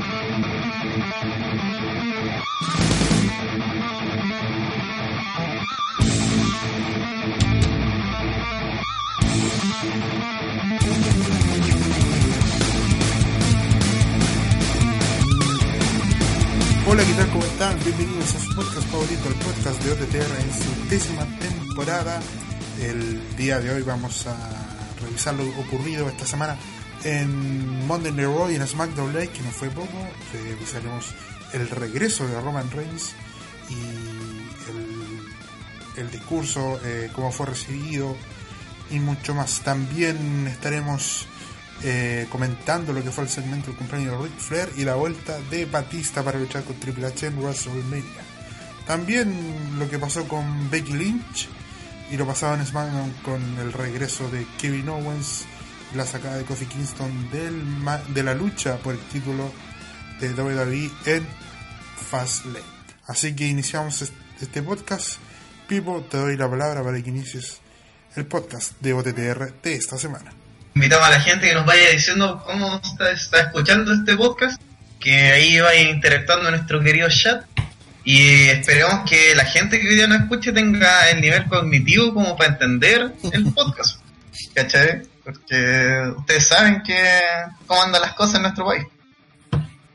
Hola, ¿qué tal? ¿Cómo están? Bienvenidos a su podcast favorito, el podcast de OTTR en su décima temporada. El día de hoy vamos a revisar lo ocurrido esta semana en Monday Night Raw y en SmackDown Live, que no fue poco. Revisaremos el regreso de Roman Reigns y el, discurso, eh, cómo fue recibido y mucho más. También estaremos eh, comentando lo que fue el segmento del cumpleaños de Ric Flair y la vuelta de Batista para luchar con Triple H en WrestleMania. También lo que pasó con Becky Lynch y lo pasado en SmackDown con el regreso de Kevin Owens la sacada de Kofi Kingston del de la lucha por el título de WWE en Fastlane. Así que iniciamos este podcast. Pipo, te doy la palabra para que inicies el podcast de OTTR de esta semana invitamos a la gente que nos vaya diciendo cómo está, está escuchando este podcast, que ahí vaya interactuando en nuestro querido chat y esperemos que la gente que hoy día nos escuche tenga el nivel cognitivo como para entender el podcast. ¿Cachai? Porque ustedes saben que cómo andan las cosas en nuestro país.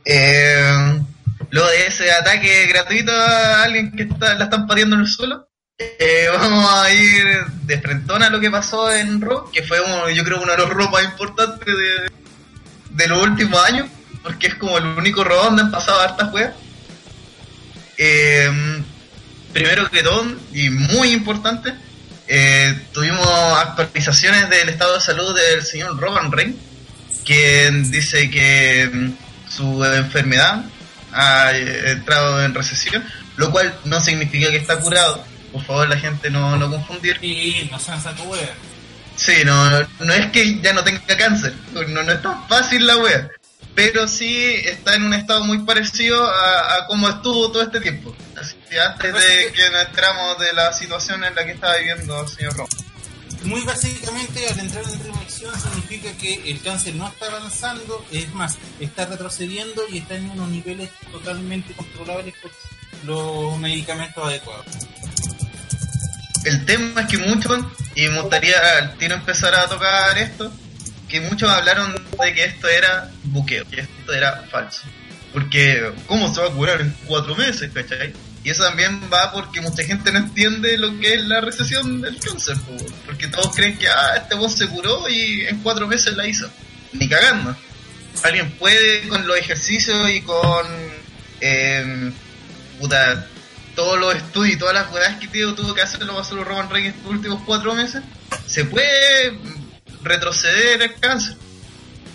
Eh, luego de ese ataque gratuito a alguien que está, la están pateando en el suelo, eh, vamos a ir de frentón a lo que pasó en Raw, que fue uno, yo creo uno de los Raw más importantes de, de los últimos años, porque es como el único Raw donde han pasado hartas weas. Eh, primero que todo, y muy importante, eh, tuvimos actualizaciones del estado de salud del señor Roman Reigns, quien dice que mm, su enfermedad ha entrado en recesión, lo cual no significa que está curado por favor la gente no, no confundir. Sí, no sean saco wea. Sí, no, no es que ya no tenga cáncer, no, no es tan fácil la wea, pero sí está en un estado muy parecido a, a como estuvo todo este tiempo. Así que antes de que nos enteramos de la situación en la que estaba viviendo el señor Roma. Muy básicamente, al entrar en remisión significa que el cáncer no está avanzando, es más, está retrocediendo y está en unos niveles totalmente controlables por los medicamentos adecuados. El tema es que muchos, y me gustaría al tiro empezar a tocar esto, que muchos hablaron de que esto era buqueo, que esto era falso. Porque, ¿cómo se va a curar en cuatro meses, cachai? Y eso también va porque mucha gente no entiende lo que es la recesión del cáncer, porque todos creen que, ah, este voz se curó y en cuatro meses la hizo. Ni cagando. Alguien puede con los ejercicios y con... Eh, puta, todos los estudios y todas las cosas que tuvo que hacer lo pasó Roman Reigns estos últimos cuatro meses, se puede retroceder el cáncer.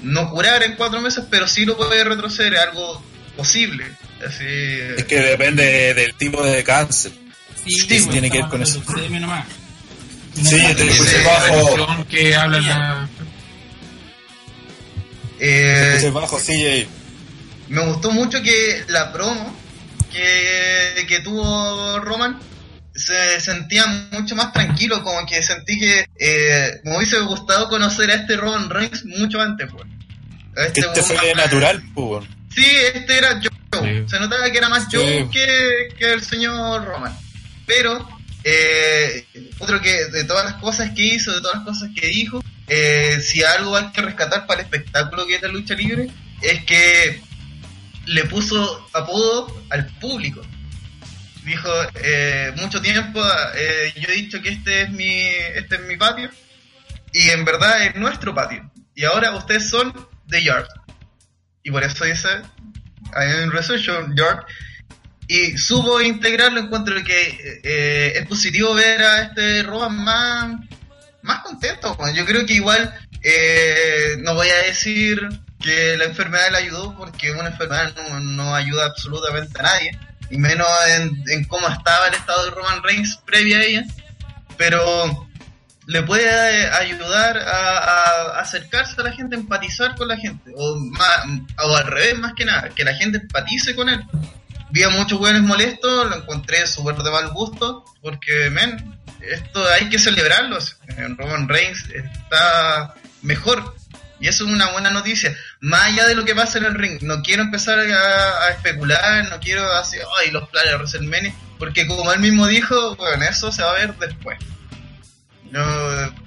No curar en cuatro meses, pero sí lo puede retroceder, es algo posible. Así... Es que depende del tipo de cáncer. Sí, sí pues, tiene que ver con eso. Sí, te bajo. Que habla la... eh, bajo, sí, Me gustó mucho que la promo que, que tuvo Roman se sentía mucho más tranquilo, como que sentí que eh, me hubiese gustado conocer a este Roman Reigns mucho antes, pues. Este, este fue natural, pues. Sí, este era Joe. Se notaba que era más Joe que, que, el señor Roman. Pero, eh, otro que de todas las cosas que hizo, de todas las cosas que dijo, eh, si algo hay que rescatar para el espectáculo que es la lucha libre, es que le puso apodo al público. Dijo, eh, mucho tiempo eh, yo he dicho que este es mi este es mi patio y en verdad es nuestro patio. Y ahora ustedes son The Yard. Y por eso dice, un resuello, Yard. Y supo integrarlo, encuentro que eh, es positivo ver a este Roman más, más contento. Yo creo que igual, no voy a decir que la enfermedad le ayudó porque una enfermedad no, ayuda absolutamente a nadie, y menos en, cómo estaba el estado de Roman Reigns previa a ella, pero le puede ayudar a, acercarse a la gente, empatizar con la gente, o, o al revés más que nada, que la gente empatice con él. Vi a muchos jóvenes molestos, lo encontré súper de mal gusto, porque, men, esto hay que celebrarlo. Roman Reigns está mejor y eso es una buena noticia. más allá de lo que pasa en el ring. No quiero empezar a, especular, no quiero hacer, ay, los planes de WrestleMania, porque como él mismo dijo, bueno, eso se va a ver después. No,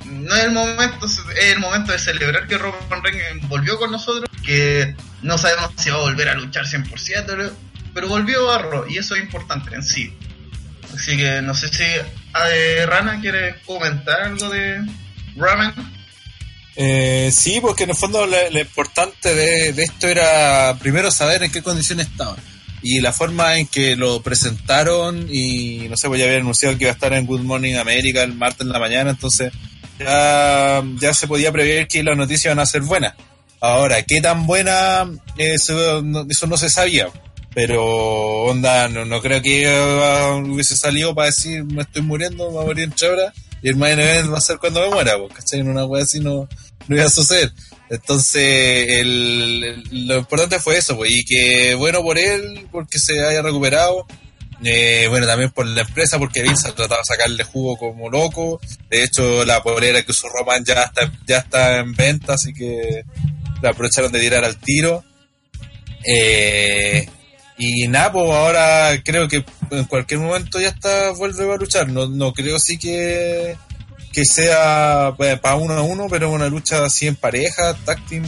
no es el momento, es el momento de celebrar que Roman Reigns volvió con nosotros, que no sabemos si va a volver a luchar 100%, pero volvió a Raw y eso es importante en sí. Así que no sé si eh, Rana quiere comentar algo de Ramen. Eh, sí, porque en el fondo lo, importante de, esto era primero saber en qué condiciones estaban. Y la forma en que lo presentaron, y no sé, pues ya había anunciado que iba a estar en Good Morning America el martes en la mañana, entonces ya, ya se podía prever que las noticias iban a ser buenas. Ahora, ¿qué tan buena? Eso no, eso no se sabía. Pero, onda, no, creo que uh, hubiese salido para decir, me estoy muriendo, me voy a morir en chabra y el main va a ser cuando me muera, porque En una wea así no, no iba a suceder. Entonces, el, lo importante fue eso, pues, y que bueno por él, porque se haya recuperado. Eh, bueno, también por la empresa, porque Vince ha tratado de sacarle jugo como loco. De hecho, la polera que usó Roman ya está, ya está en venta, así que la aprovecharon de tirar al tiro. Eh, y nada, pues ahora creo que en cualquier momento ya está, vuelve a luchar. No, no creo sí que, que sea pues, para uno a uno, pero una lucha así en pareja, táctil.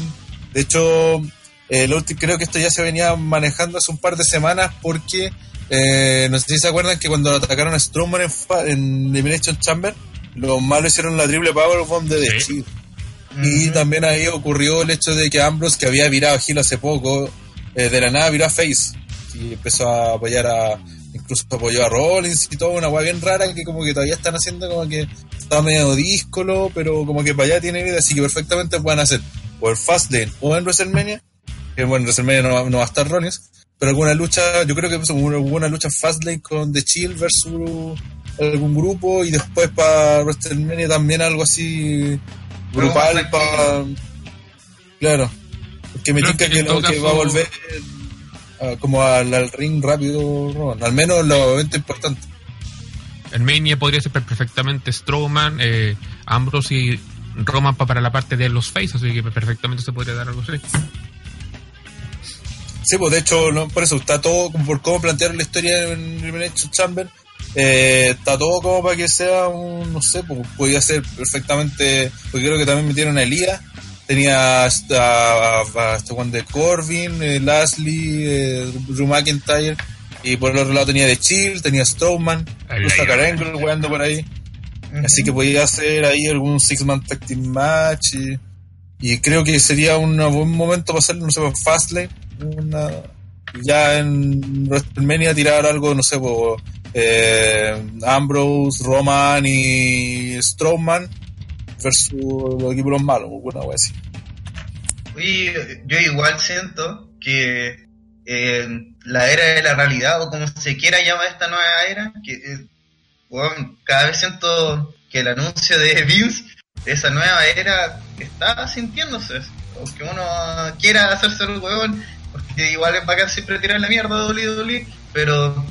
De hecho, el creo que esto ya se venía manejando hace un par de semanas porque eh, no sé si se acuerdan que cuando atacaron a Strowman en, en Elimination Chamber, los malos hicieron la triple Powerbomb de The Y también ahí ocurrió el hecho de que Ambrose, que había virado a Gil hace poco, eh, de la nada viró a Face y empezó a apoyar a incluso apoyó a Rollins y todo, una weá bien rara que como que todavía están haciendo como que está medio díscolo, pero como que para allá tiene vida, así que perfectamente pueden hacer o el Fastlane o en WrestleMania, que bueno, en WrestleMania no, va a estar Rollins, pero alguna lucha, yo creo que hubo una lucha Fastlane con The Chill versus algún grupo y después para WrestleMania también algo así grupal para... Claro, porque me dice que, lo, que va a volver como al, ring rápido, al menos los eventos importantes. El Mania podría ser perfectamente Strowman, eh, Ambrose y Roman para la parte de los face, así que perfectamente se podría dar algo así. Sí, pues de hecho, por eso está todo, como por cómo plantearon la historia en el Chamber, eh, está todo como para que sea un, no sé, pues podría ser perfectamente, porque creo que también metieron a Elías tenía hasta, hasta Juan de Corbin, eh, Lashley, eh, Drew McIntyre, y por el otro lado tenía de Chill, tenía Strowman, incluso a jugando por ahí. Así que podía hacer ahí algún Six-Man Tag Team Match. Y, creo que sería un buen momento para hacer, no sé, Fastlane. Una, ya en WrestleMania tirar algo, no sé, por, eh, Ambrose, Roman y Strowman versus los equipos los malos, una wea así. yo igual siento que la era de la realidad, o como se quiera llamar esta nueva era, que eh, cada vez siento que el anuncio de Vince, de esa nueva era, está sintiéndose. que uno quiera hacerse el huevón, porque igual es bacán siempre tirar la mierda de WWE, pero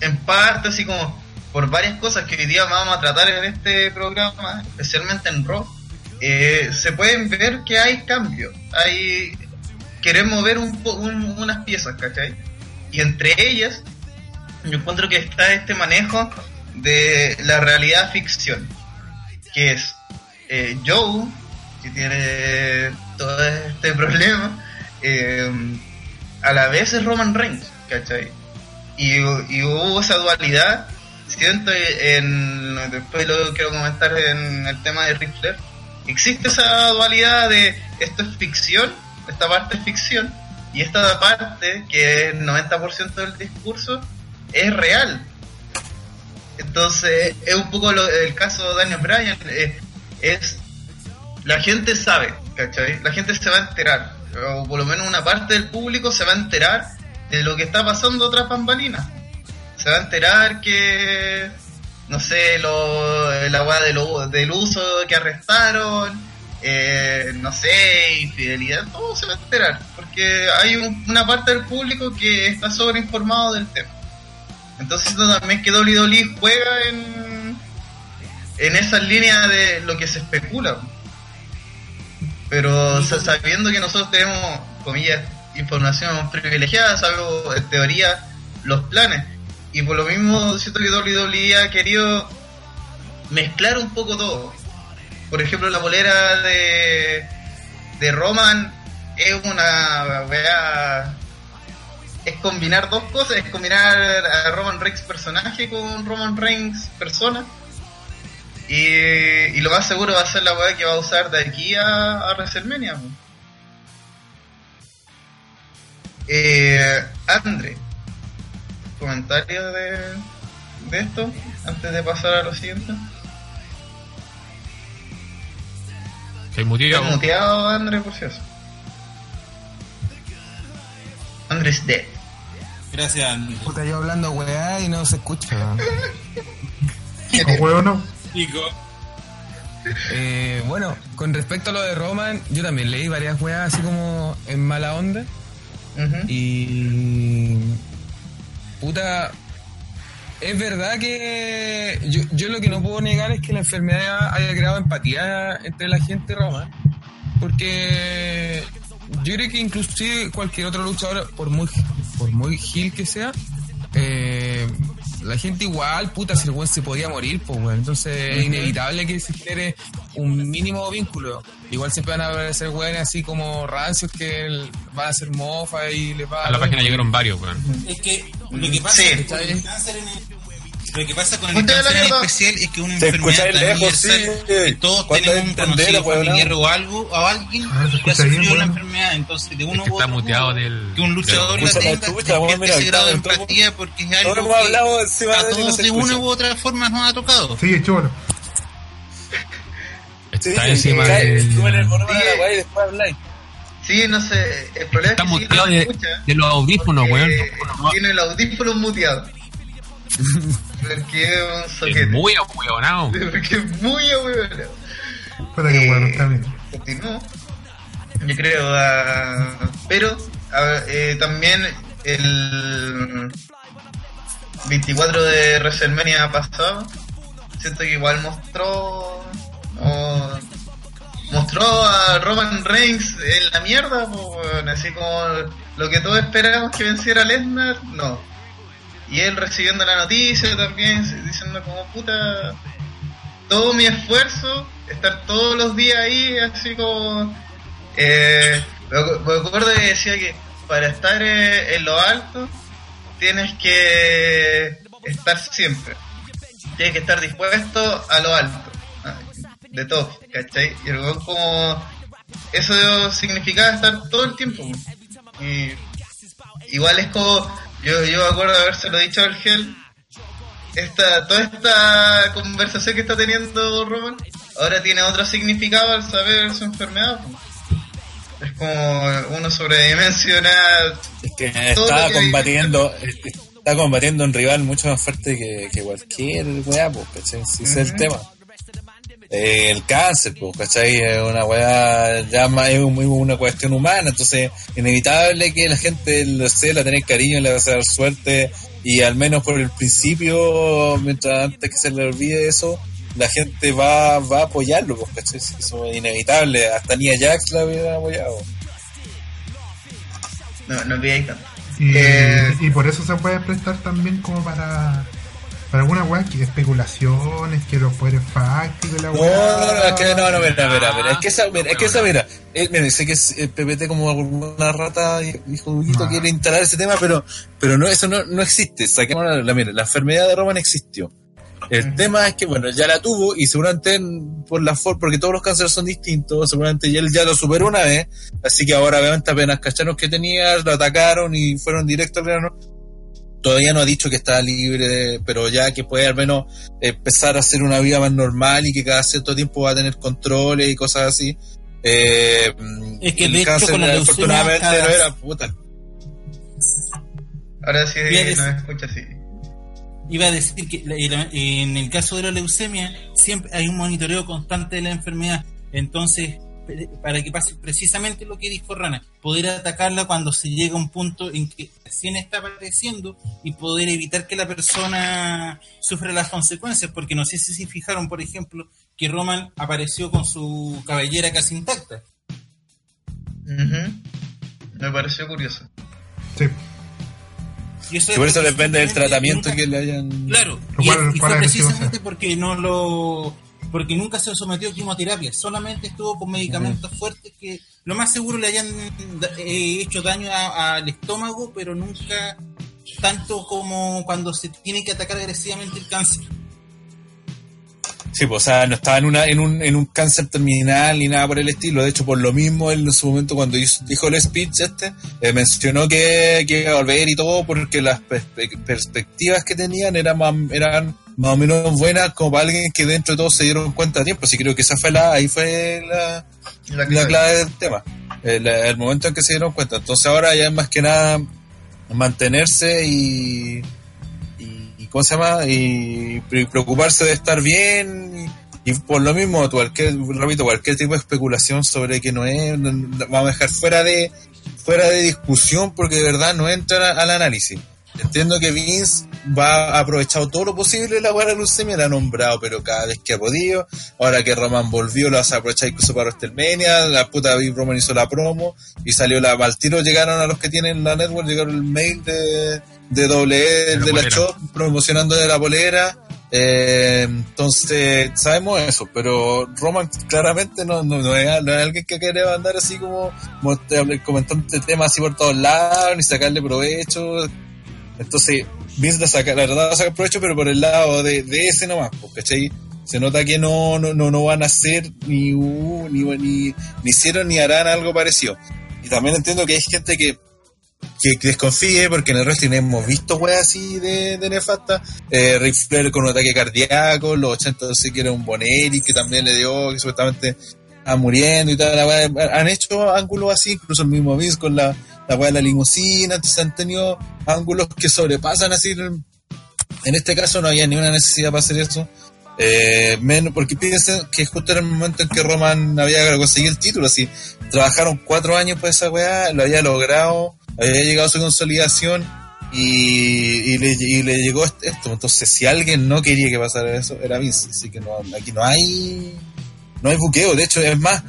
en parte así como por varias cosas que hoy día vamos a tratar en este programa, especialmente en Raw, eh, se pueden ver que hay cambios. Hay, queremos ver un, unas piezas, ¿cachai? Y entre ellas, yo encuentro que está este manejo de la realidad ficción, que es eh, Joe, que tiene todo este problema, eh, a la vez es Roman Reigns, ¿cachai? Y hubo esa dualidad siento en después lo quiero comentar en el tema de Ric existe esa dualidad de esto es ficción esta parte es ficción y esta parte que es el 90% del discurso es real entonces es un poco el caso de Daniel Bryan eh, es la gente sabe ¿cachai? la gente se va a enterar o por lo menos una parte del público se va a enterar de lo que está pasando tras bambalinas se va a enterar que, no sé, lo, la weá de del uso que arrestaron, eh, no sé, infidelidad, todo se va a enterar, porque hay una parte del público que está sobreinformado del tema. Entonces eso también que Dolly Dolly juega en, en esa línea de lo que se especula. Pero sabiendo que nosotros tenemos comillas, información privilegiada, salvo en teoría los planes. Y por lo mismo siento que WWE ha querido mezclar un poco todo. Por ejemplo, la bolera de, de Roman es una wea es combinar dos cosas, es combinar a Roman Reigns personaje con Roman Reigns persona. Y, lo más seguro va a ser la weá que va a usar de aquí a, a WrestleMania. Eh, Andre, ¿comentarios de, de esto antes de pasar a lo siguiente? ¿Estoy muteado? ¿Estás muteado, Andre, por si acaso? Andrés dead. Gracias, Puta, yo hablando weá y no se escucha. ¿O huevo no? Chico. Eh, bueno, con respecto a lo de Roman, yo también leí varias weas así como en mala onda. Y. Puta. Es verdad que. Yo, yo lo que no puedo negar es que la enfermedad haya creado empatía entre la gente Roman. Porque. Yo creo que inclusive cualquier otro luchador, por muy, por muy gil que sea, eh, la gente igual, puta, si el weón se podía morir, pues weón. Entonces es inevitable que se genere un mínimo vínculo. Igual siempre van a aparecer weones así como rancios que el- van a hacer mofa y les va A la página llegaron varios, weón. Es que lo que pasa Sí. con el cáncer en el- lo que pasa con el cáncer en especial es que una enfermedad escucha tan universal sí. que todos tenemos un conocido weón, familiar o algo o alguien Ah, se que ha sufrido bien, la enfermedad entonces de uno Es que u está otro del- que un luchador la tenga despierte mira, ese grado de empatía porque es Ahora algo hemos hablado que encima a todos de una u otra forma nos ha tocado Sigue, chulo. Sí, Está encima cae, del... Sí. weá y después habláis. Sí, no sé, el problema Está es que sí muteado de, de los audífonos, weón. Tiene el audífono muteado. Porque es un Es soquete. muy ahueonado. Porque es muy ahueonado. Puta que bueno, está bien. Continúo. Yo creo, ah, pero eh, también el 24 de WrestleMania pasado, siento que igual mostró mostró a Roman Reigns en la mierda, pues, así como lo que todos esperábamos que venciera a Lesnar, no. Y él recibiendo la noticia también, diciendo como puta, todo mi esfuerzo, estar todos los días ahí, así como... Eh, me acu- me acuerdo que decía que para estar eh, en lo alto tienes que estar siempre. Tienes que estar dispuesto a lo alto. ah, De todo, ¿cachai? Y el como... Eso significaba estar todo el tiempo. Y igual es como... Yo, yo me acuerdo de habérselo dicho Gel esta, toda esta conversación que está teniendo Roman ahora tiene otro significado al saber su enfermedad. Es como uno sobredimensionar. Es que está que- combatiendo, está combatiendo un rival mucho más fuerte que, que cualquier weá, pues, ¿cachai? Si es el tema. Eh, el cáncer, pues, ¿cachai? Es una weá, ya más, es muy una cuestión humana, entonces, inevitable que la gente, lo sé, la tener cariño, le va a dar suerte, y al menos por el principio, mientras antes que se le olvide eso, la gente va, va a apoyarlo, pues, ¿cachai? Eso es inevitable, hasta Nia Jax la hubiera apoyado. No, no pidáis tanto. Y, Eh. y por eso se puede prestar también como para para alguna weá que especulaciones, que los poderes fácticos la No, weá. no, no, es que no, no, mira, mira, mira, es que esa, mira, es que esa, mira, eh, mira, sé que es, el PPT como una rata, dijo Huguito, No. quiere instalar ese tema, pero, pero no, eso no, no existe, saquemos la, la- mira, la enfermedad de Roman existió. El tema es que, bueno, ya la tuvo y seguramente en- por la forma, porque todos los cánceres son distintos, seguramente ya él ya lo superó una vez, así que ahora obviamente apenas cacharon que tenía, lo atacaron y fueron directo al grano. Todavía no ha dicho que está libre, de- pero ya que puede al menos empezar a hacer una vida más normal y que cada cierto tiempo va a tener controles y cosas así. Eh, Es que el de hecho cáncer, con la leucemia afortunadamente cada- no era puta. Ahora sí nos escucha así. Iba a decir que en el caso de la leucemia siempre hay un monitoreo constante de la enfermedad. Entonces, para que pase precisamente lo que dijo Rana, poder atacarla cuando se llega a un punto en que recién está apareciendo y poder evitar que la persona sufra las consecuencias. Porque no sé si se fijaron, por ejemplo, que Roman apareció con su cabellera casi intacta. Me pareció curioso. Sí. Y eso Y es por eso depende del tratamiento nunca- que le hayan. Claro, y, fue precisamente porque no lo porque nunca se sometió a quimioterapia, solamente estuvo con medicamentos fuertes que lo más seguro le hayan eh, hecho daño al estómago, pero nunca tanto como cuando se tiene que atacar agresivamente el cáncer. Sí, pues, o sea, no estaba en, una, en, un, en un cáncer terminal ni nada por el estilo. De hecho, por lo mismo, él en su momento, cuando hizo- dijo el speech este, eh, mencionó que, que iba a volver y todo, porque las perspe- perspectivas que tenían eran eran más o menos buenas, como para alguien que dentro de todo se dieron cuenta a tiempo. Así creo que esa fue la, ahí fue la, La la clave. del tema. El, el momento en que se dieron cuenta. Entonces ahora ya es más que nada mantenerse y, y, y ¿cómo se llama? Y pre- preocuparse de estar bien y, por lo mismo, cualquier, repito, cualquier tipo de especulación sobre que no es, vamos a dejar fuera de fuera de discusión porque de verdad no entra al análisis. Entiendo que Vince va ha aprovechado todo lo posible la buena leucemia, la ha nombrado, pero cada vez que ha podido. Ahora que Roman volvió, lo a aprovechar incluso para WrestleMania. La puta Big Roman hizo la promo y salió la. Al tiro llegaron a los que tienen la network, llegaron el mail de, de doble E, la de la shop, promocionando de la polera. Eh, entonces, sabemos eso, pero Roman claramente no, no, no es, no es alguien que quiere andar así como, como te- comentando este tema así por todos lados, ni sacarle provecho. Entonces, Vince saca, la verdad va a sacar provecho, pero por el lado de, de ese nomás, pues, ¿cachai? Se nota que no, no, no, no van a hacer ni, uh, ni, ni, ni hicieron ni harán algo parecido. Y también entiendo que hay gente que, que, desconfíe, porque en el wrestling hemos visto weas así de, nefasta. Eh, Ric Flair con un ataque cardíaco, los 80 sí que era un Boneri que también le dio, que supuestamente está muriendo y tal. Han hecho ángulos así, incluso el mismo Vince con la, la wea de la limusina, entonces han tenido ángulos que sobrepasan así. En, este caso no había ninguna necesidad para hacer eso. Eh, menos porque piensen que justo era el momento en que Roman había conseguido el título, así trabajaron cuatro años por esa weá, lo había logrado, había llegado a su consolidación y, y le, y le llegó est- esto. Entonces, si alguien no quería que pasara eso, era Vince. Así que no, aquí no hay no hay buqueo. De hecho, es más,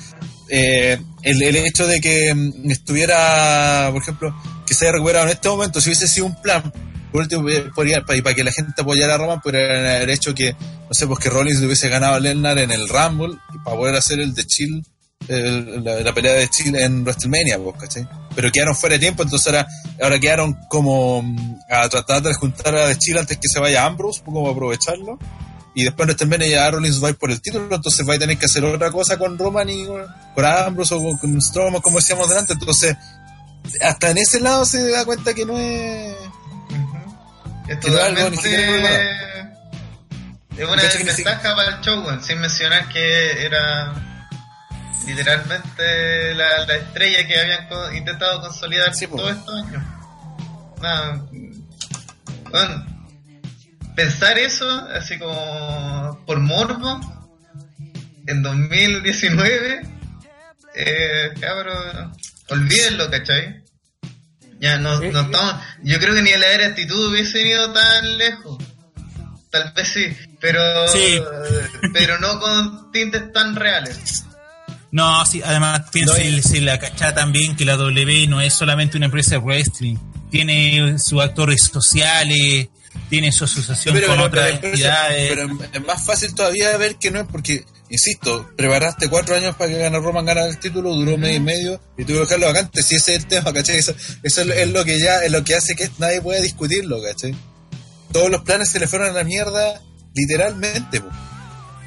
eh, el, hecho de que mm, estuviera, por ejemplo, que se haya recuperado en este momento, si hubiese sido un plan, por último, eh, podría- para, para que la gente apoyara a Roman, podría haber hecho que, no sé, pues que Rollins le hubiese ganado a Lennar en el Rumble para poder hacer el de Chill, el- la, pelea de Chill en WrestleMania, pues, ¿cachai? Pero quedaron fuera de tiempo, entonces ahora, ahora quedaron como mm, a tratar de juntar a de Chill antes que se vaya Ambrose, como aprovecharlo. Y después WrestleMania ya Rollins va a ir por el título, entonces va a tener que hacer otra cosa con Roman y con, Ambrose o con, Strowman, como decíamos delante. Entonces, hasta en ese lado se da cuenta que no es. Ujú. Es Que totalmente. Es una desventaja para el show, sin mencionar que era literalmente la, la estrella que habían co- intentado consolidar Sí, todos estos años. Nada. Bueno, pensar eso, así como por morbo, en 2019, eh, cabrón, olvídenlo, ¿cachai? Ya no, no estamos, yo creo que ni la era actitud hubiese ido tan lejos. Tal vez sí, pero Sí. pero no con tintes tan reales. No, sí, además y- si la cacha también que la W no es solamente una empresa de wrestling, tiene sus actores sociales, tiene su asociación con otras pero- entidades. pero es más fácil todavía ver que no es porque, insisto, preparaste cuatro años para que gane Roman ganara el título, duró medio y medio y tuve que dejarlo vacante. Si ese es el tema, ¿cachai? Eso, eso es, lo- es lo que ya, es lo que hace que nadie pueda discutirlo, ¿cachai? Todos los planes se le fueron a la mierda, literalmente, po.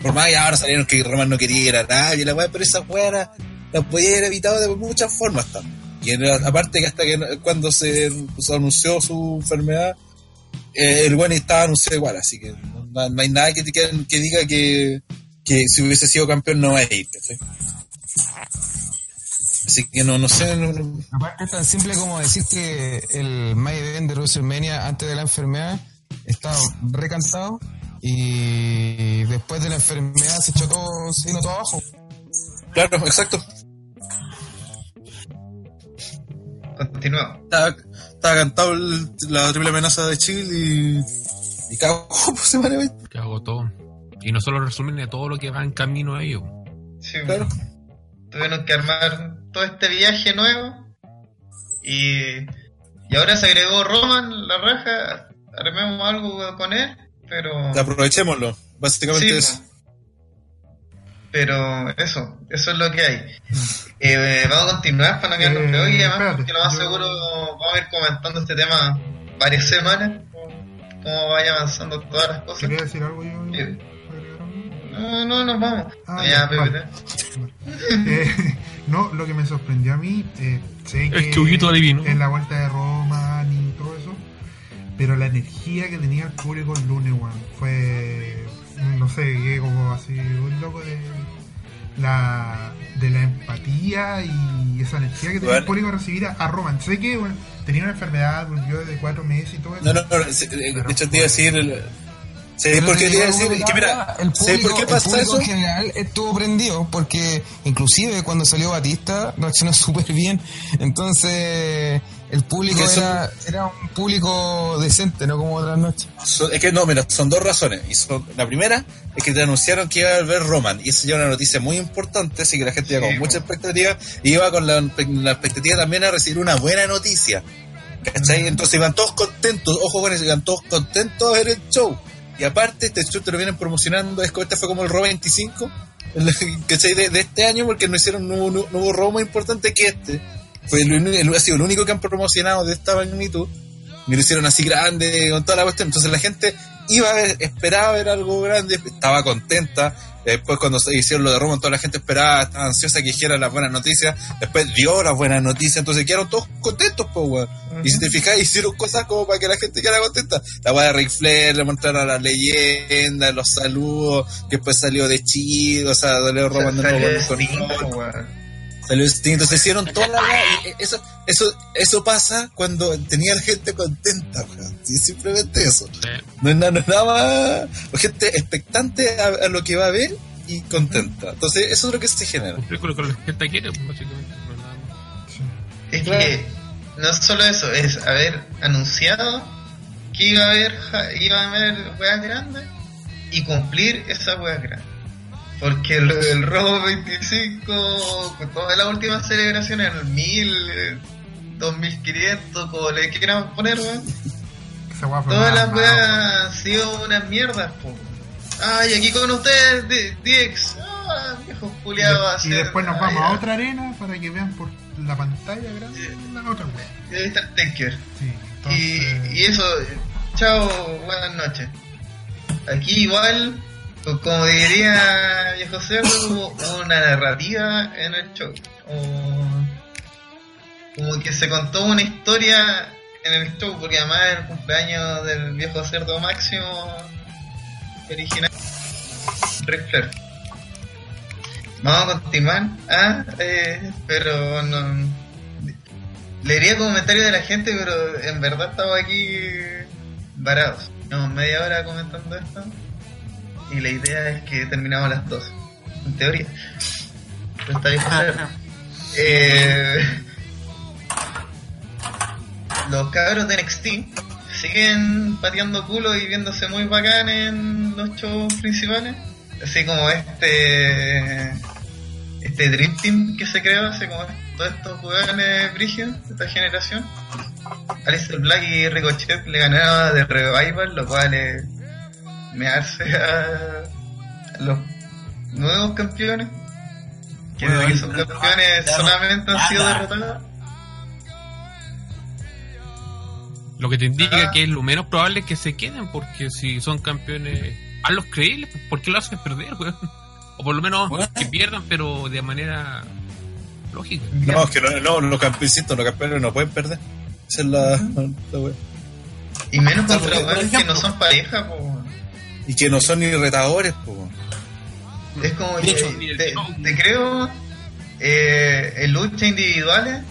Por más que ahora salieron que Roman no quería ir a nadie, la weá, pero esa weá era- la podía haber evitado de muchas formas también. Y en- aparte que hasta que no- cuando se, se anunció su enfermedad, eh, el bueno estaba anunciado igual, así que no, no hay nada que, que, que diga que, que si hubiese sido campeón no va a ir. Así que no, no sé. no- no- Aparte es tan simple como decir que el Main Event de WrestleMania antes de la enfermedad estaba recantado y después de la enfermedad se echó todo, se vino todo abajo. claro, exacto. Continuamos. Estaba, cantado el- la triple amenaza de Chile y. Y cagó por semana 20. Que hago todo. Y no solo resumen de todo lo que va en camino a ello. Sí, Claro. Tuvieron que armar todo este viaje nuevo Y, y ahora se agregó Roman, la raja, armemos algo con él, pero... Aprovechémoslo, básicamente eso. Pero eso, eso es lo que hay. Eh, vamos a continuar para no quedarnos eh, hoy, además, porque lo más seguro vamos a ir comentando este tema varias semanas, cómo vaya avanzando todas las cosas. ¿Quería decir algo yo? No, no, nos vamos. Ah, ya, eh, no, lo que me sorprendió a mí, eh, sé que divino. en la vuelta de Roma y todo eso, pero la energía que tenía el público el lunes, fue, no sé, como así, un loco de la de la empatía y esa energía que tenía el público a recibir a, Roma. Sé que bueno, tenía una enfermedad, volvió de cuatro meses y todo eso. No, no, no, de hecho te iba a decir... Sí, porque te decir que mira, el público, por qué pasa el público en general estuvo prendido porque inclusive cuando salió Batista reaccionó súper bien. Entonces el público era, era un público decente, no como otras noches. es que no, mira, son dos razones. Y son, la primera es que te anunciaron que iba a ver Roman y esa ya una noticia muy importante, así que la gente iba con mucha expectativa y iba con la, la expectativa también a recibir una buena noticia. ¿Cachai? Entonces iban todos contentos, ojo con eso, iban todos contentos a ver el show. Y aparte, este show te lo vienen promocionando, es este fue como el Raw 25, ¿cachai? De, de este año, porque no hicieron un nuevo, nuevo Raw más importante que este. Fue el, ha sido el único que han promocionado de esta magnitud. Y lo hicieron así grande, con toda la cuestión. Entonces la gente iba a ver, esperaba ver algo grande, estaba contenta. Después cuando hicieron lo de Roman, toda la gente esperaba, estaba ansiosa que dijera las buenas noticias. Después dio las buenas noticias, entonces quedaron todos contentos, pues, weón. Y si te fijas, hicieron cosas como para que la gente quedara contenta. La weá de Ric Flair, le mostraron a las leyendas, los saludos, que después salió de chido, o sea, salió Roman de nuevo con, Salió se hicieron toda la y eso, eso, eso pasa cuando tenía gente contenta, simplemente eso. No es nada, nada más. Gente expectante a, lo que va a ver y contenta. Entonces, eso es lo que se genera. Lo que la gente quiere, básicamente. Es que no solo eso, es haber anunciado que iba a haber, iba a haber weas grandes y cumplir esas weas grandes. Porque el, el robo 25, con todas las últimas celebraciones, el 1000, 2500, como le quieran poner, weón. Todas las weas han sido unas mierdas, po. Ay, aquí con ustedes, DX. Ah, viejo culiados. Y, y después nos vamos a otra arena para que vean por la pantalla grande la otra wea. Y ahí está el Taker. Sí, y, y eso, chao, buenas noches. Aquí igual pues como diría viejo cerdo, una narrativa en el show. como que se contó una historia en el show, porque además el cumpleaños del viejo cerdo máximo original Ric Vamos a continuar, ah, eh, pero no. Leería comentarios de la gente, pero en verdad estaba aquí varados. Llevamos media hora comentando esto y la idea es que terminamos a las 2, en teoría. Pero está bien eh, los cabros de NXT siguen pateando culo y viéndose muy bacán en los shows principales. Así como este este Dream Team que se creó, así como todos estos jugadores brígidos de esta generación. Alice Black y Ricochet le ganaron de Revival, lo cual es mearse a los nuevos campeones, que bueno, son campeones solamente han sido derrotados. Lo que te indica ah. que es lo menos probable que se queden, porque si son campeones, a los creíbles, pues, ¿por qué lo hacen perder, O por lo menos que pierdan, pero de manera lógica. No, es que no, los campeones, los campeones no pueden perder. Esa es la, la Y menos contra weones que no son pareja, pues y que no son ni retadores, Es como que te, creo eh, en lucha individuales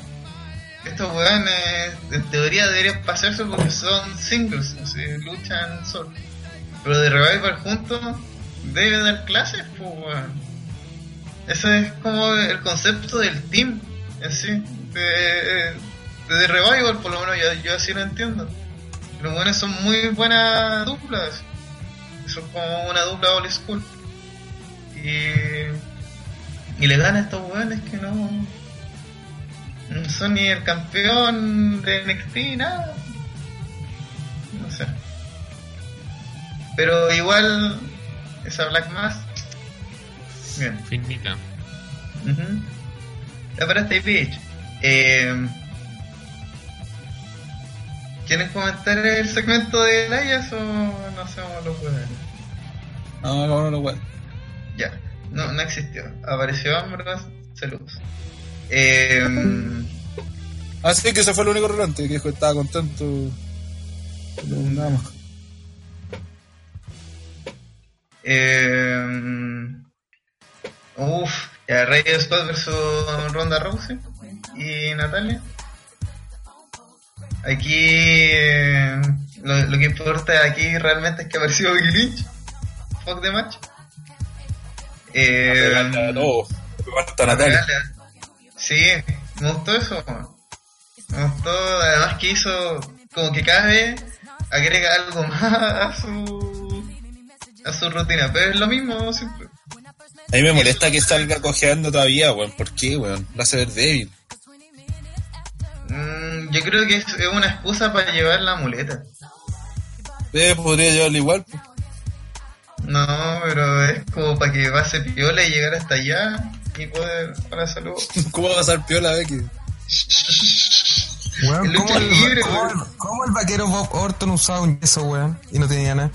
estos weones en teoría deberían pasarse porque son singles, o luchan solos. Pero de Revival juntos debe dar clases, pues weón. Ese es como el concepto del team en sí. De, de, Revival, por lo menos yo, yo así lo entiendo. Los buenos son muy buenas duplas son como una dupla old school. Y, y le dan a estos weones que no. No son ni el campeón de NXT, nada. No sé. Pero igual, esa Black Mass. Bien. Finita. Ujú. Ya para este pitch. Eh, ¿Quieren comentar el segmento de Elias o no hacemos los juegos? No, no, no, no, bueno. Ya, no, no existió. Apareció Ambrose, se lo puso. Eh, Así que ese fue el único relante que dijo que estaba contento. Nada más. eh, uf, ya Rey Scott versus Ronda Rousey y Natalia. Aquí eh, lo, lo que importa aquí realmente es que apareció Becky Lynch. Fuck the match. Eh, No, falta Natalia. Sí, me gustó eso. Me gustó, además que hizo como que cada vez agrega algo más a su a su rutina, pero es lo mismo siempre. A mí me molesta que salga cojeando todavía, weón. ¿Por qué, weón? La hace ver débil. Yo creo que es una excusa para llevar la muleta. Eh, podría llevarlo igual. pues. No, pero es como para que pase piola y llegar hasta allá y poder para salud. ¿Cómo va a pasar piola, Becky? Weón, El ¿cómo, el, libre, cómo weón. el- cómo el vaquero Bob Orton usaba un yeso, weón? Y no tenía nada.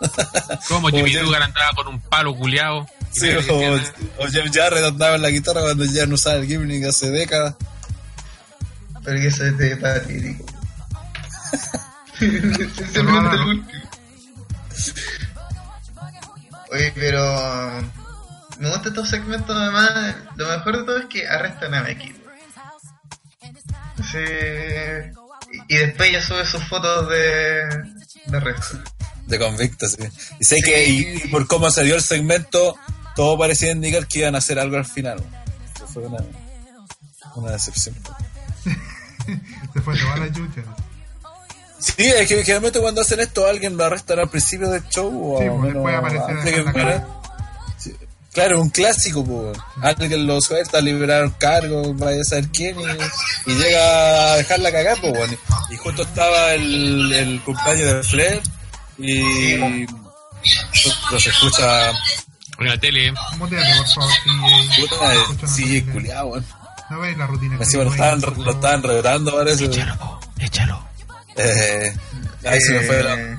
Como Jimmy. Dugan andaba con un palo culeado. Sí, o, o Jeff Jarrett andaba en la guitarra cuando ya no usaba el gimmick hace décadas. Pero que eso es de patético. Sinceramente el último. Oye, pero me gustan estos segmentos además. Lo mejor de todo es que arrestan a Becky. Sí. Y después ella sube sus fotos de, de resto. De convicto, sí. Y sé que y, y por cómo se dio el segmento, todo parecía indicar que iban a hacer algo al final. Eso fue una, una decepción. Se fue toda la chucha. Sí, es que generalmente cuando hacen esto alguien lo arrestan al principio del show o Sí, pues, menos después aparece antes de que en la muera. cara. Sí. Claro, un clásico, pues. Alguien lo suelta, liberaron cargos, vaya a saber quién, y, y llega a dejarla cagar, pues, bueno. Y justo estaba el, el cumpleaños de Flair, y no se escucha En la tele. Muteate, por favor, CJ. puta culiado, weón. No veis la rutina. que Encima lo estaban, lo estaban retando, parece. Échalo, po, échalo. Eh, ahí se me fue la... Eh,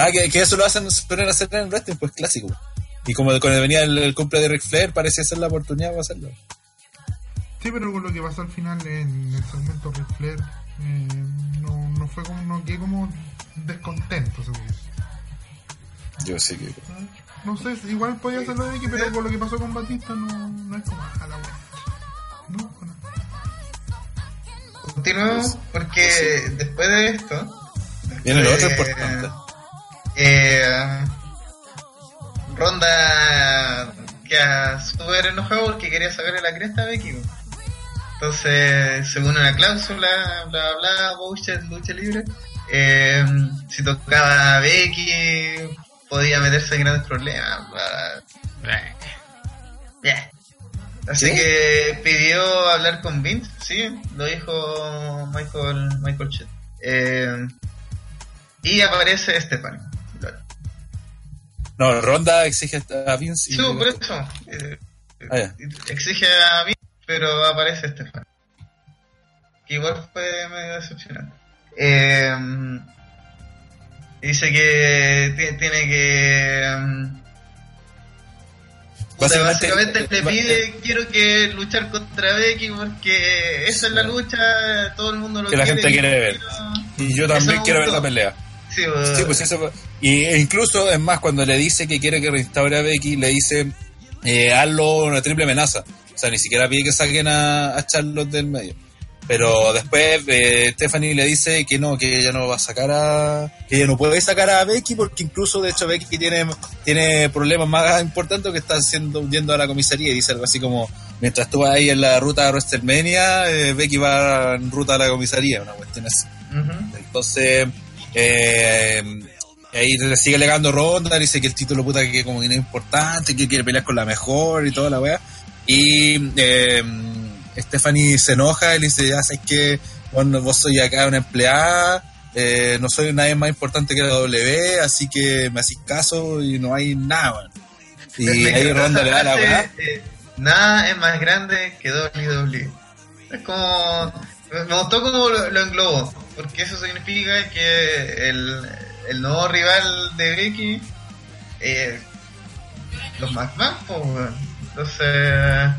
Ah, que, que eso lo hacen, suelen hacer en el wrestling, pues clásico. Y como cuando venía el, el cumple de Ric Flair, parecía ser la oportunidad para hacerlo. Sí, pero con lo que pasó al final en el segmento Ric Flair, eh, no, no fue como, no quedé como descontento, seguro. Yo sí que. No sé, igual podía hacerlo de X, pero con lo que pasó con Batista no, no es como a la wea. No, no. Continuemos porque después de esto. Viene lo otro después- importante. Eh, Ronda queda súper enojado porque quería sacarle la cresta a Becky. Entonces, según una cláusula, bla bla, bla, bullshit, lucha libre, eh, si tocaba a Becky, podía meterse en grandes problemas. bla, bla. Eh, Yeah. Así ¿Sí? que pidió hablar con Vince, sí, lo dijo Michael Michael Chet. Eh, y aparece. Claro. No, Ronda exige a Vince. y- Sí, por eso. eh, Ah, exige a Vince, pero aparece. Que igual fue medio decepcionante. Eh, dice que ti- tiene que... Básicamente- básicamente le pide quiero que luchar contra Becky porque esa es la lucha todo el mundo lo Que la gente quiere ver. quiero- Y yo también quiero ver la pelea. sí, pues, Sí, pues eso. Y e incluso, es más, cuando le dice que quiere que restaure a Becky, le dice, eh, hazlo una triple amenaza. O sea, ni siquiera pide que saquen a, a Charlotte del medio. Pero después eh, Stephanie le dice que no, que ella no va a sacar a... que ella no puede sacar a Becky porque incluso, de hecho, Becky tiene, tiene problemas más importantes que está haciendo, yendo a la comisaría y dice algo así como, mientras tú vas ahí en la ruta a WrestleMania, eh, Becky va en ruta a la comisaría, una cuestión así. Entonces, eh, ahí le sigue alegando Ronda, dice que el título puta que como que no es importante, que quiere pelear con la mejor y toda la weá. Y eh, Stephanie se enoja y le dice, ya sabes que bueno, vos soy acá una empleada, eh, no soy nadie más importante que la W, así que me hacís caso y no hay nada, Y ahí Ronda le da la weá. Eh, nada es más grande que WWE. Es como. Me gustó como lo, lo englobó, porque eso significa que el, el nuevo rival de Becky, eh, los McMahon, pues, entonces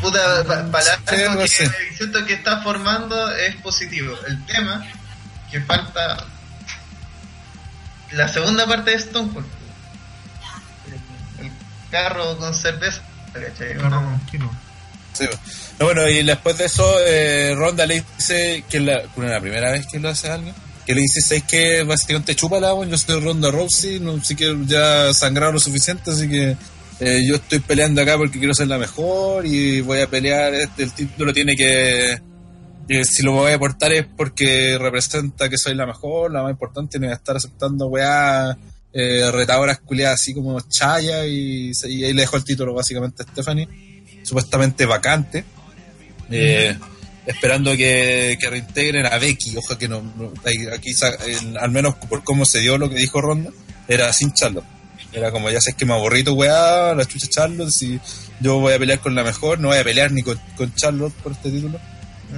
puta palabra que siento que está formando es positivo. El tema que falta la segunda parte de Stone Cold. El, carro con cerveza, Sí. No, bueno, y después de eso, eh, Ronda le dice que la, la primera vez que lo hace alguien, que le dice, ¿sabes que Básicamente chupa la agua, yo soy Ronda Rousey, no sé que ya sangrado lo suficiente, así que eh, yo estoy peleando acá porque quiero ser la mejor y voy a pelear, este, el título tiene que, si lo voy a aportar es porque representa que soy la mejor, la más importante, no voy a estar aceptando weá eh, retadoras culiadas así como Chaya y, ahí le dejó el título básicamente a Stephanie, supuestamente vacante. Eh, esperando que, reintegren a Becky, ojo que no, aquí al menos por cómo se dio lo que dijo Ronda, era sin Charlotte. Era como, ya sé que me aburrito, weá, la chucha Charlotte, si yo voy a pelear con la mejor, no voy a pelear ni con, con Charlotte por este título,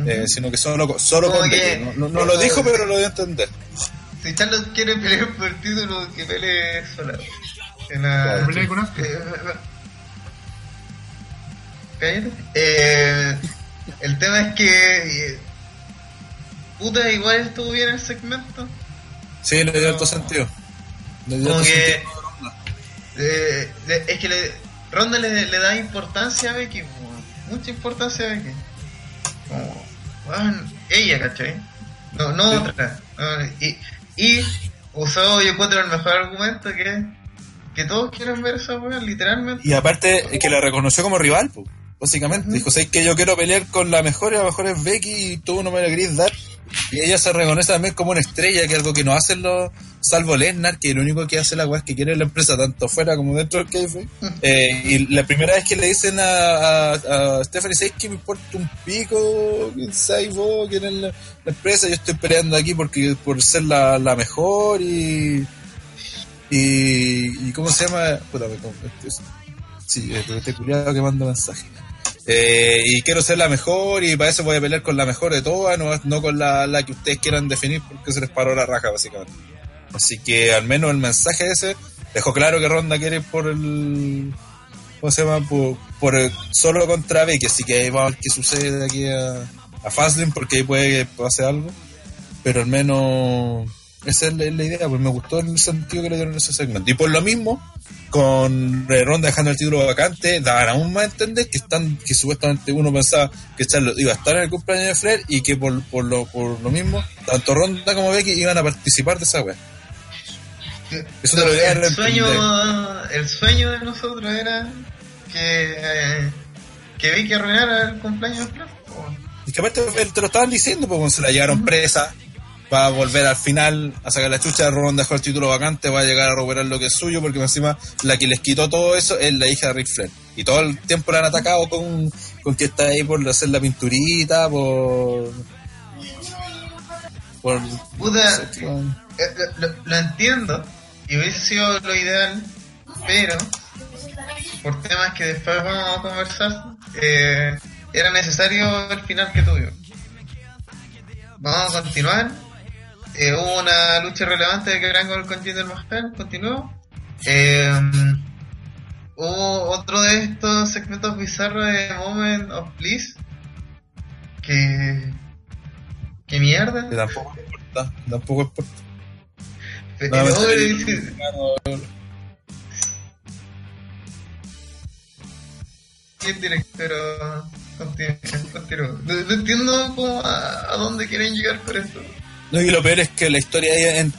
eh, sino que solo, solo con no, no, lo dijo, pero lo voy a entender. Si Charlotte quiere pelear por el título, que pelee sola. En la... ¿Pelea con eh, eh, el tema es que puta igual estuvo bien el segmento. Sí le dio alto sentido. Le dio como que eh, es que le, Ronda le, da importancia a Becky, mucha importancia a Becky. Como, ella, ¿cachai? No, no otra. y, y usó, yo encuentro el mejor argumento que que todos quieren ver esa weá, literalmente. Y aparte, que la reconoció como rival, básicamente. Dijo, sé que yo quiero pelear con la mejor y la mejor es Becky y tú no me la querés dar. Y ella se reconoce también como una estrella, que es algo que no hacen los, salvo Lesnar, que lo único que hace la weá es que quiere la empresa, tanto fuera como dentro del KF. Eh, y la primera vez que le dicen a, a, Stephanie, ¿sabes que me importa un pico? ¿Quién sabe vos? ¿Quién es la, empresa? Yo estoy peleando aquí porque por ser la, la mejor y, y. ¿Y cómo se llama? Puta, me, este, sí, este culiado que manda mensaje. Eh, y quiero ser la mejor y para eso voy a pelear con la mejor de todas, no, no con la, la que ustedes quieran definir porque se les paró la raja básicamente. Así que al menos el mensaje ese dejó claro que Ronda quiere por el. ¿Cómo se llama? Por, el, solo contra Becky. Así que ahí va a ver qué sucede de aquí a, a Fastlane porque ahí puede que pase algo. Pero al menos esa es la, idea, pues me gustó el sentido que le dieron ese segmento. Y por lo mismo, con Ronda dejando el título vacante, daban aún más a entender que están, que supuestamente uno pensaba que Charlotte iba a estar en el cumpleaños de Flair y que por, por, lo, por lo mismo, tanto Ronda como Becky iban a participar de esa web el sueño, el sueño de nosotros era que, que vi que arruinara el cumpleaños de Y que aparte te lo estaban diciendo, porque se la llevaron presa, va a volver al final a sacar la chucha, Ron dejó el título vacante, va a llegar a recuperar lo que es suyo, porque encima la que les quitó todo eso es la hija de Rick Flair. Y todo el tiempo la han atacado con, con que está ahí por hacer la pinturita, por... por eh, lo entiendo, y hubiese sido lo ideal, pero por temas que después vamos a conversar, eh, era necesario el final que tuvimos. Vamos a continuar. Eh, hubo una lucha relevante de que Gol con Jinder Mahal, continuó. Eh, hubo otro de estos segmentos bizarros de Moment of Bliss. Que. que mierda. tampoco importa, tampoco importa. No, pero continúa, No, entiendo cómo, a, dónde quieren llegar con esto. No, y lo peor es que la historia en,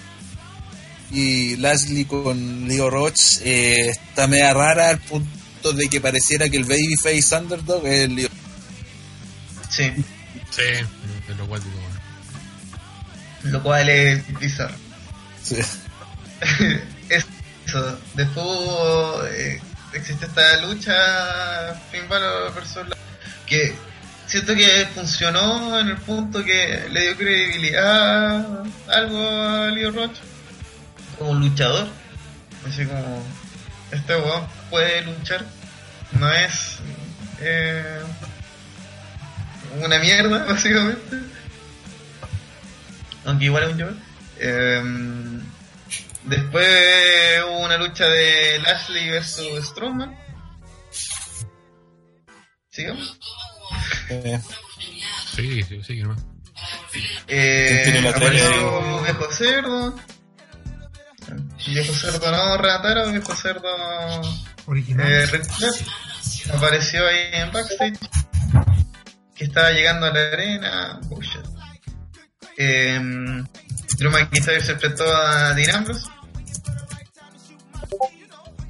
y Lashley con Leo Roach eh, está media rara al punto de que pareciera que el babyface underdog es el Leo. Sí. Sí, lo cual Lo cual es bizarro. Eso. Después eh, existe esta lucha Finn Balor versus que siento que funcionó en el punto que le dio credibilidad algo a Leo Roche como luchador. Así como, este weón puede luchar, no es eh, una mierda, básicamente. Aunque igual es un yo. Eh, después hubo una lucha de Lashley versus Strowman. ¿Sigamos? Eh. Sí, sí, sí, no. Eh, apareció Viejo Cerdo. Viejo Cerdo no, Renataro, Viejo Cerdo original. Eh, apareció ahí en backstage. Que estaba llegando a la arena. Bullshit. Eh, Drew McIntyre se enfrentó a Dean Ambrose.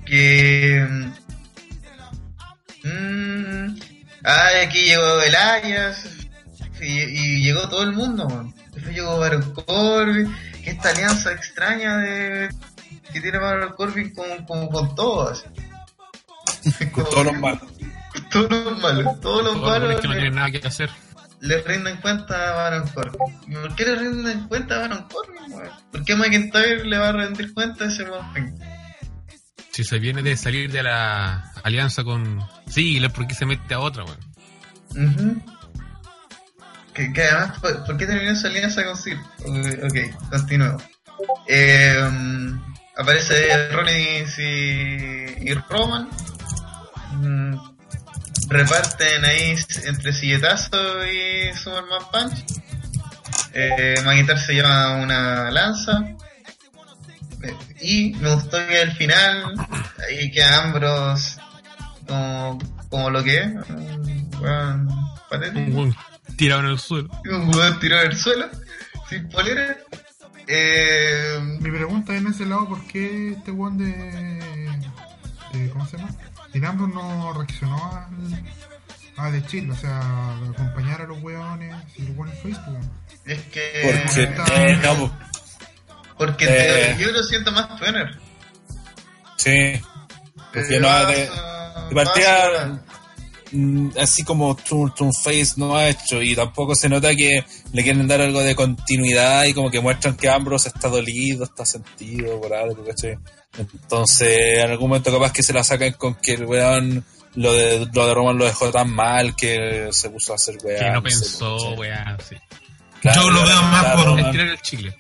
Que. Aquí llegó Elias. Y, y, llegó todo el mundo, man. Después llegó Baron Corbin. Esta alianza extraña de que tiene Baron Corbin con, con, con todos. con todos los malos. Todos los malos. Todos los malos. que no tienen nada que hacer. Le rinden cuenta a Baron Corbin. ¿Y por qué le rinden cuenta a Baron Corbin, man? ¿Por qué McIntyre le va a rendir cuenta a ese weón? Si se viene de salir de la alianza con Ziggler, ¿por qué se mete a otra, weón? Uh -huh. que, que, además, ¿por, ¿por, qué terminó esa alianza con Ziggler? Ok, continuemos. Eh, aparece Rollins y, Roman. Mm, reparten ahí entre silletazo y Superman Punch. Eh, se lleva una lanza. Y me gustó que al final, ahí queda Ambrose como, como lo que weón patético. Un weón tirado en el suelo. Un weón tirado en el suelo, sin polera. Eh, Mi pregunta en ese lado, ¿por qué este weón de, de. ¿Cómo se llama? Dean Ambrose no reaccionó al, a The Chill, o sea, acompañar a los weones y los weones Facebook. Es que. Porque, eh, no, porque Eh. yo lo siento más Twitter. Sí. Porque no ha de, de partida, así como Turn, Turn Face no ha hecho y tampoco se nota que le quieren dar algo de continuidad y como que muestran que Ambrose está dolido, está sentido por algo, ¿cachai? Entonces, en algún momento capaz que se la sacan con que el weón lo de, lo de Roman lo dejó tan mal que se puso a hacer weón. Que no pensó, ¿cachai? weá, sí. Claro, Yo lo veo más claro, por un- tirar el chicle.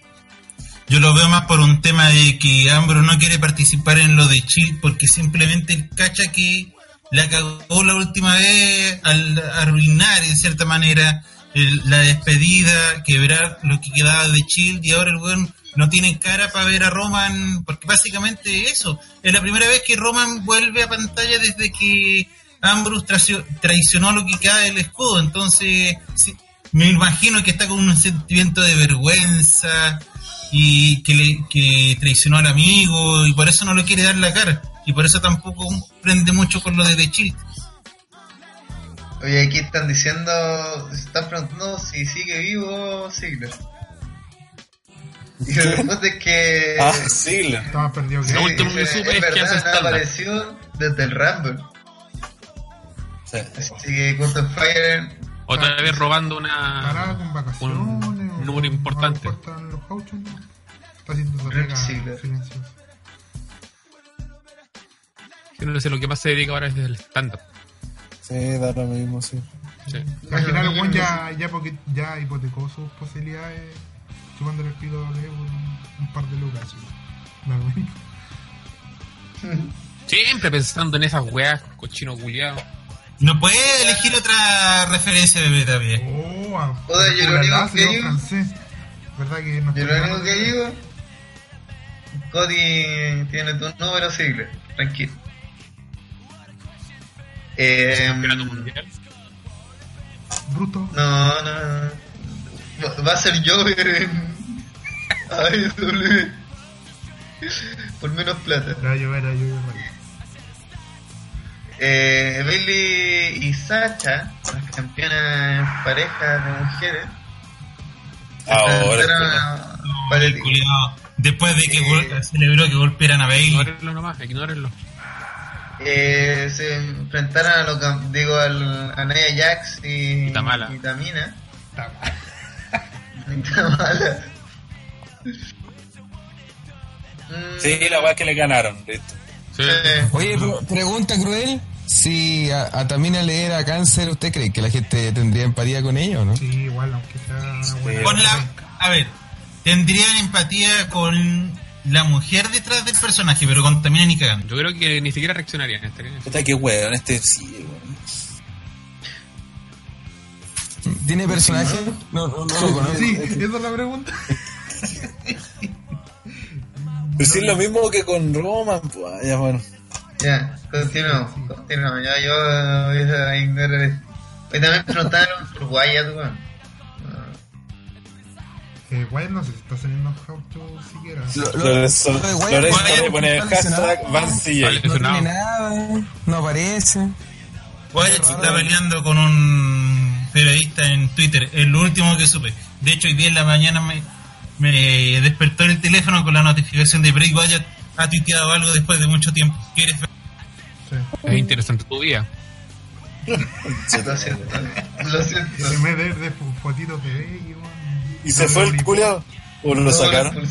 Yo lo veo más por un tema de que Ambro no quiere participar en lo de Chill porque simplemente él cacha que la cagó la última vez al arruinar en cierta manera el- la despedida, quebrar lo que quedaba de Chill y ahora el weón no tiene cara para ver a Roman porque básicamente eso, es la primera vez que Roman vuelve a pantalla desde que Ambrose traicio- traicionó lo que queda del escudo, entonces me imagino que está con un sentimiento de vergüenza y que, le, que traicionó al amigo y por eso no lo quiere dar la cara y por eso tampoco prende mucho con lo de The Chill. Oye, aquí están diciendo, se están preguntando si sigue vivo Ziggler. Y la respuesta es que Ah, sí, le- Estaba perdido que Lo último que supe es es que hace no apareció desde el Rumble. sí. Así que Curtin Fire Otra ah, vez robando parada una. con vacaciones. un número importante. no le importan los gauchos, ¿no? Está haciendo pega Ziggler. silenciosa. Yo no sé lo que más se dedica ahora es el stand-up. Sí, da lo mismo, sí. Sí. Al final el weón ya, ya, porque, ya hipotecó sus posibilidades chupándole el pico por un, un par de lucas. sí. Siempre pensando en esas weas, cochino culiado. No puede elegir otra referencia de también. Oh, a- Joder, yo lo único que digo-. ¿Verdad que no Yo lo único que de- digo, Cody tiene tu número Ziggler, tranquilo. Eh, Campeonato mundial. Bruto. no, no, no. Va- Va a ser Jover en AEW. Por menos plata. Era yo, era yo, era Eh, Bailey y Sacha, las campeonas en pareja de mujeres, Ahora, enfrentaron a Paretti. Culiao. Después de que gol- celebró que golpearan a Bailey. Ignórenlo nomás, ignórenlo. Eh, se enfrentaran a, lo que- digo, al, a Nia Jax y, Y Tamala. y Tamina. Y Tamala. Sí, la weá que le ganaron, listo. Sí. sí. Oye, pre- pregunta cruel. Si a, a Tamina le era cáncer, ¿usted cree que la gente tendría empatía con ella o no? Sí, igual, aunque sea buena. Con la, a ver, tendrían empatía con la mujer detrás del personaje, pero con Tamina ni cagando. Yo creo que ni siquiera reaccionarían. estarían así. Puta que weón, este sí, weón. ¿Tiene personaje? No, no, no lo conozco. Sí, esa es la pregunta. Pero si es lo mismo que con Roman, pues, ya bueno. Ya, continuamos, continuamos. Ya yo voy a ignorar esto. Hoy también preguntaron por Wyatt, weón. Eh, Wyatt no sé si está saliendo How to siquiera. Le pone está hashtag. Vale. No Lesionado. tiene nada, no aparece. Wyatt se está peleando con un periodista en Twitter, es lo último que supe. De hecho, hoy día en la mañana me, me despertó el teléfono con la notificación de Bray Wyatt ha tuiteado algo después de mucho tiempo. ¿Quieres ver? Sí. Es interesante tu vida. Lo siento, lo siento. Se me de, de fotitos de. ¿Y se fue el culiao? ¿O lo No, sacaron?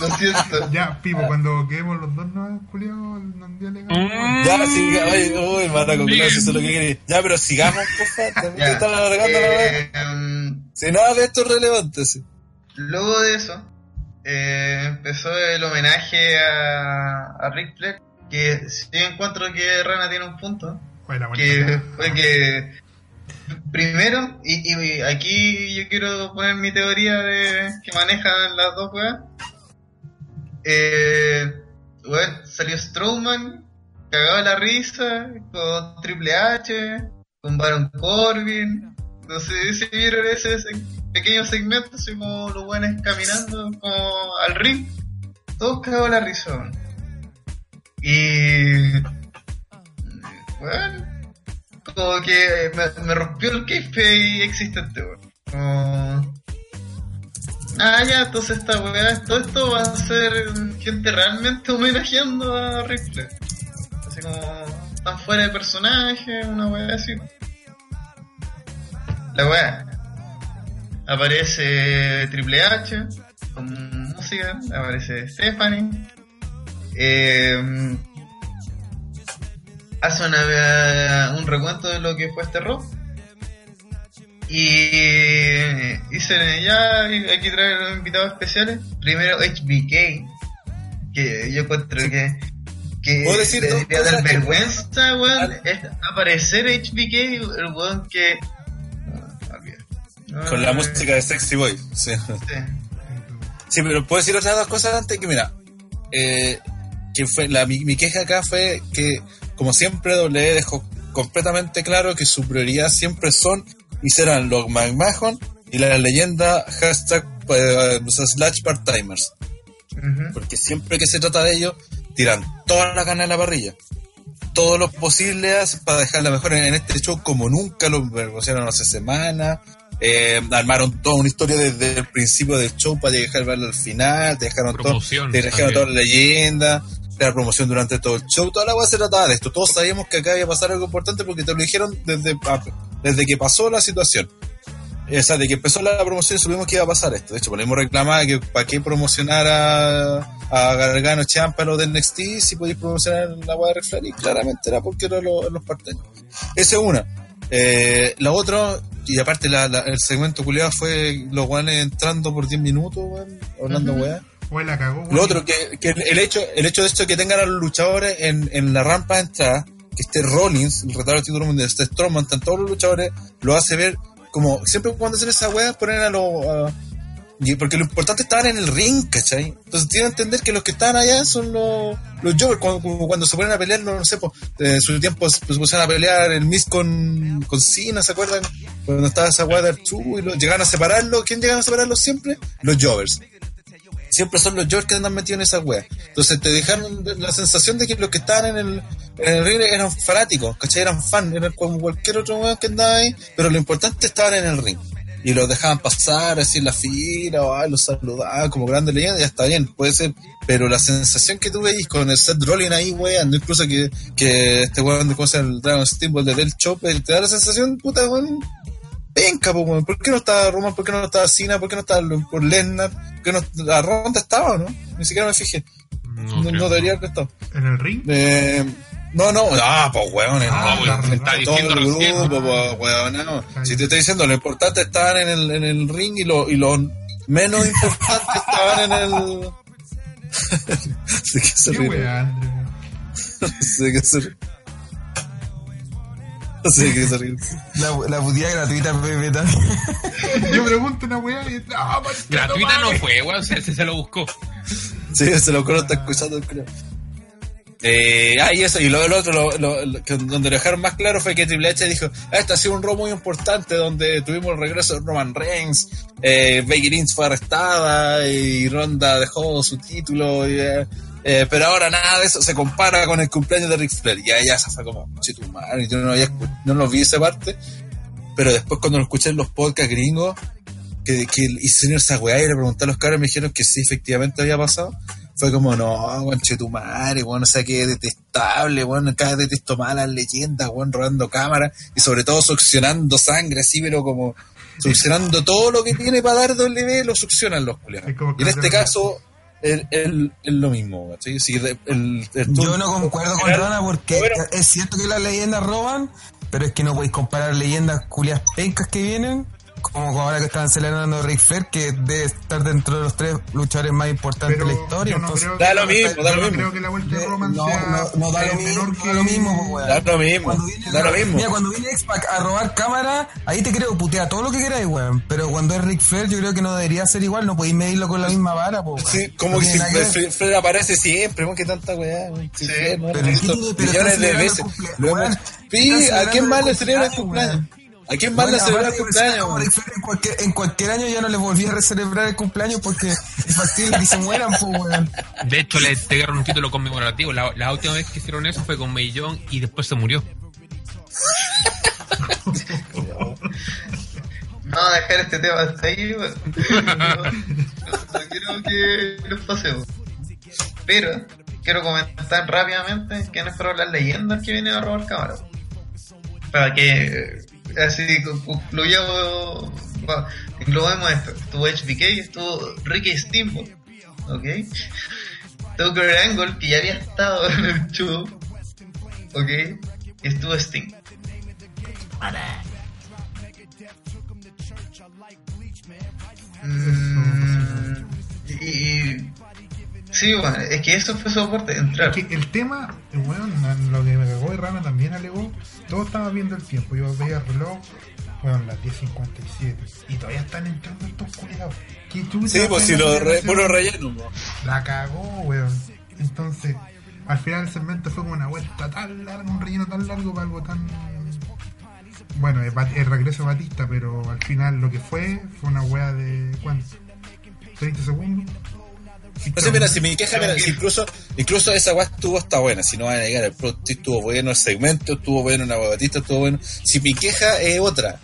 Lo siento. Ya, Pipo, cuando quedemos los dos no culiados, nos dio legal. Mm. Ya, siga, ay, uy, mata con Bien. eso es lo que quiere. Ya, pero sigamos, por favor. Que están alargando la weá. Eh, Si nada de esto es relevante, sí. luego de eso, eh, empezó el homenaje a, a Ric Flair. Que sí encuentro que Rana tiene un punto. La que fue que primero, y, aquí yo quiero poner mi teoría de que manejan las dos weas. Eh, salió Strowman, cagado de la risa, con Triple H, con Baron Corbin. No sé si vieron ese, ese pequeño segmento, así como los buenos caminando como al ring. Todos de la risa. Y. Bueno, como que me, rompió el kayfabe existente, weón. Como... Ah, ya, entonces esta weá, todo esto va a ser gente realmente homenajeando a Ric Flair. Así como, tan fuera de personaje, una weá así. La weá. Aparece Triple H con música, aparece Stephanie. Eh, hace una, un recuento de lo que fue este rock. Y dice, ya aquí trae los invitados especiales. Primero HBK, que yo encuentro que, que ¿Puedo decir le debería dar vergüenza, weón, es aparecer HBK, el weón que... no. Con la música de Sexy Boy. Sí. sí. Sí, pero puedo decir otras dos cosas antes que mira, eh, que fue la, mi, mi queja acá fue que como siempre W dejó completamente claro que su prioridad siempre son y serán los McMahon y la leyenda hashtag eh, slash part-timers. Porque siempre que se trata de ellos, tiran toda la carne a la parrilla. Todo lo posible para dejarla mejor en, en este show como nunca lo negociaron hace semanas. Eh, armaron toda una historia desde el principio del show para llegar al final. Te dejaron, todo, dejaron toda la leyenda. La promoción durante todo el show. Toda la cosa se trataba de esto. Todos sabíamos que acá iba a pasar algo importante porque te lo dijeron desde, ah, desde que pasó la situación. O sea, de que empezó la promoción supimos que iba a pasar esto. De hecho, ponemos reclamar que para qué promocionar a, a Gargano Champa lo de NXT si podéis promocionar la web de Flair. Y claramente era porque eran los, los parteños. Esa es una. Eh, la otra, y aparte la, la- el segmento culiado fue los guanes entrando por 10 minutos, weón, hablando weá. Lo otro, que, el hecho el hecho de esto que tengan a los luchadores en, en la rampa de entrada, que esté Rollins, el retador del título mundial, esté Strowman, están todos los luchadores, lo hace ver como siempre cuando hacen esa weá ponen a los... porque lo importante estaban en el ring, ¿cachai? Entonces tienen que entender que los que están allá son los, los Jovers, cuando, cuando se ponen a pelear, no, no sé, pues, en su tiempo se pusieron a pelear el Miz con, con Cena, ¿se acuerdan? Cuando estaba esa de Arturo y lo, llegaban a separarlo, ¿quién llegan a separarlo siempre? Los Jovers siempre son los George que andan metidos en esas weas. Entonces te dejaron la sensación de que los que estaban en el, en el ring eran fanáticos, ¿cachai? Eran fan, eran como cualquier otro weón que andaba ahí, pero lo importante estaban en el ring. y los dejaban pasar así en la fila, o, ay, los saludaban como grandes leyendas, ya está bien, puede ser, pero la sensación que tuve ahí con el Seth Rollins ahí, weón, incluso que, que este weón de cosas el Dragon Steamboat de Del Chop, te da la sensación, puta, weón, venga, pues, weón, ¿por qué no estaba Roman? ¿Por qué no estaba Cena? ¿Por qué no estaba por Lesnar? ¿Por qué no, la ronda estaba, no? Ni siquiera me fijé. No, no debería haber estado. ¿En el ring? Eh, no, no, ah, pues weón, en, Ah, todo el recién, grupo, ¿no? pues, weón, no. Si te estoy diciendo, lo importante estaban en el, en el ring y lo, y lo menos importante estaban en el. sé que se ¿Qué ríe. André? Sé que se que ríe. La, la putida gratuita, Pepe, también. Yo pregunto una weá y. ¡Ah, maricón, Gratuita no fue, weón, se, se, se lo buscó. Sí, se lo creo, está escuchando, creo. Eh, ah, y eso, y luego el otro, lo, lo- lo- que donde lo dejaron más claro fue que Triple H dijo, ah, este ha sido un robo muy importante donde tuvimos el regreso de Roman Reigns, eh, Becky Lynch fue arrestada y Ronda dejó su título, y, eh, eh, pero ahora nada de eso se compara con el cumpleaños de Ric Flair, y ahí ya se fue como, "Che, tu madre", yo no, había no lo vi esa parte, pero después cuando lo escuché en los podcasts gringos, que, que hicieron esa weá y le pregunté a los caras me dijeron que sí, efectivamente había pasado. Fue como, no, conche tu madre, weón, o sea, que detestable, weón, cada detesto más las leyendas, weón, robando cámaras y sobre todo succionando sangre, así, pero como succionando todo lo que tiene para dar W, lo succionan los culiados. Y en este caso, es lo mismo, el, el- Yo no concuerdo con Rana porque Bueno. es cierto que las leyendas roban, pero es que no podéis comparar leyendas culias pencas que vienen, como ahora que están celebrando Ric Flair, que debe estar dentro de los tres luchadores más importantes Pero de la historia. no entonces- Da lo mismo, da lo mismo. creo que la vuelta de Roman no, sea no, no da lo eh, mismo, que da lo mismo, pues, weón. Da lo mismo, Cuando viene, da lo mismo. Mira, cuando viene X-Pac a robar cámara, ahí te creo, putea todo lo que queráis, weón. Pero cuando es Ric Flair, yo creo que no debería ser igual, no podéis medirlo con la misma vara, pues, Sí, como que si. Flair, Flair aparece siempre, weón, que tanta weá, weón. Sí, no pero millones de veces. Sí, ¿a quién más le celebrando celebra el el cumpleaños? ¿A quién más le Bueno, celebra el cumpleaños? en, cualquier, en cualquier año ya no les volví a celebrar el cumpleaños porque es factible que se mueran, pues, weón. De hecho, le entregaron un título conmemorativo. La, la última vez que hicieron eso fue con Young y después se murió. Vamos a dejar este tema hasta ahí, weón. No, no quiero que nos pasemos. Pero quiero comentar rápidamente quiénes fueron las leyendas que vienen a robar cámaras. Para que así con- concluyamos, bueno, englobemos esto. Estuvo HBK, estuvo Ricky Steamboat, ¿ok? Estuvo Kurt Angle, que ya había estado en el show, ¿ok? Y estuvo Sting. Mm, y sí, bueno, es que eso fue su aporte, entrar. Que el tema, bueno, lo que me cagó de Rana también alegó, todos estaban viendo el tiempo, yo veía el reloj, bueno, las 10.57, y todavía están entrando estos culiados. ¿Qué chucha Sí, pues si lo re, puro relleno, po. La cagó, weón. Entonces, al final el segmento fue como una vuelta tan larga, un relleno tan largo para algo tan. Bueno, el regreso de Batista, pero al final lo que fue fue una weá de. ¿Cuánto? ¿30 segundos? Sé, mira, si mi queja, incluso, incluso esa weá estuvo hasta buena, si no van a negar, el producto estuvo bueno, el segmento estuvo bueno, una batista estuvo bueno. Si mi queja es otra,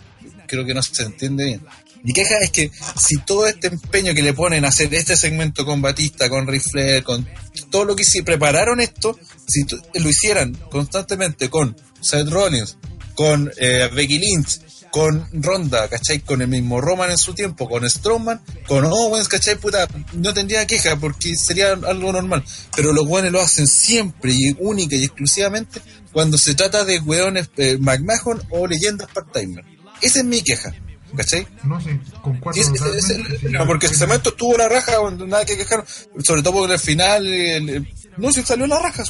creo que no se entiende bien. Mi queja es que si todo este empeño que le ponen a hacer este segmento con Batista, con Ric Flair, con todo lo que si prepararon esto, si lo hicieran constantemente con Seth Rollins, con eh, Becky Lynch, con Ronda, ¿cachai? Con el mismo Roman en su tiempo, con Strowman, con Owens, ¿cachai? Puta, no tendría queja porque sería algo normal. Pero los weones lo hacen siempre y única y exclusivamente cuando se trata de weones eh, McMahon o leyendas part-timer. Esa es mi queja, ¿cachai? No sé, con cuatro es- es- es- no, porque el cemento estuvo la raja, nada que quejar, sobre todo porque final, el- el- no se salió la raja,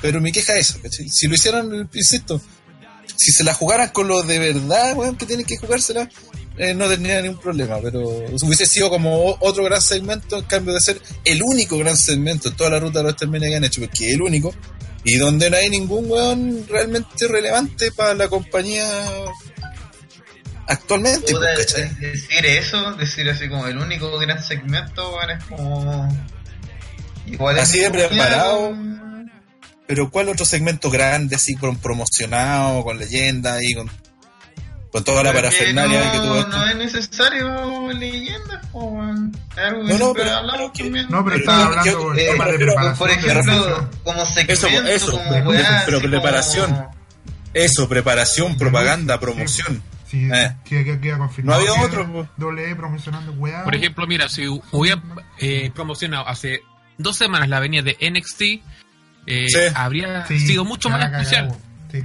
pero mi queja es esa, ¿cachai? Si lo hicieran, insisto, si se la jugaran con lo de verdad, weón, que tienen que jugársela, eh, no tendría ningún problema, pero hubiese sido como otro gran segmento en cambio de ser el único gran segmento en toda la ruta de los términos que han hecho, porque es el único, y donde no hay ningún weón realmente relevante para la compañía actualmente, Puta, pues, decir eso, decir así como el único gran segmento, bueno, es como. Igual Así de preparado. Pero ¿cuál otro segmento grande, así con promocionado, con leyenda y con... con toda la Pero parafernalia no, que tuvo esto. No es necesario algo que No, no, pero- hablamos pero que-. No, pero estaba hablando yo- por Eh, tema de pero, preparación. por ejemplo, como segmento, eso, como pero weá, pero así preparación. Eso, preparación, propaganda, promoción. Sí, Eh. que, que confirmado. No había que otro. Doble E promocionando weá. Por ejemplo, mira, si hubiera eh, promocionado hace dos semanas la avenida de NXT, eh, Sí. habría Sí, sido mucho más especial. Sí.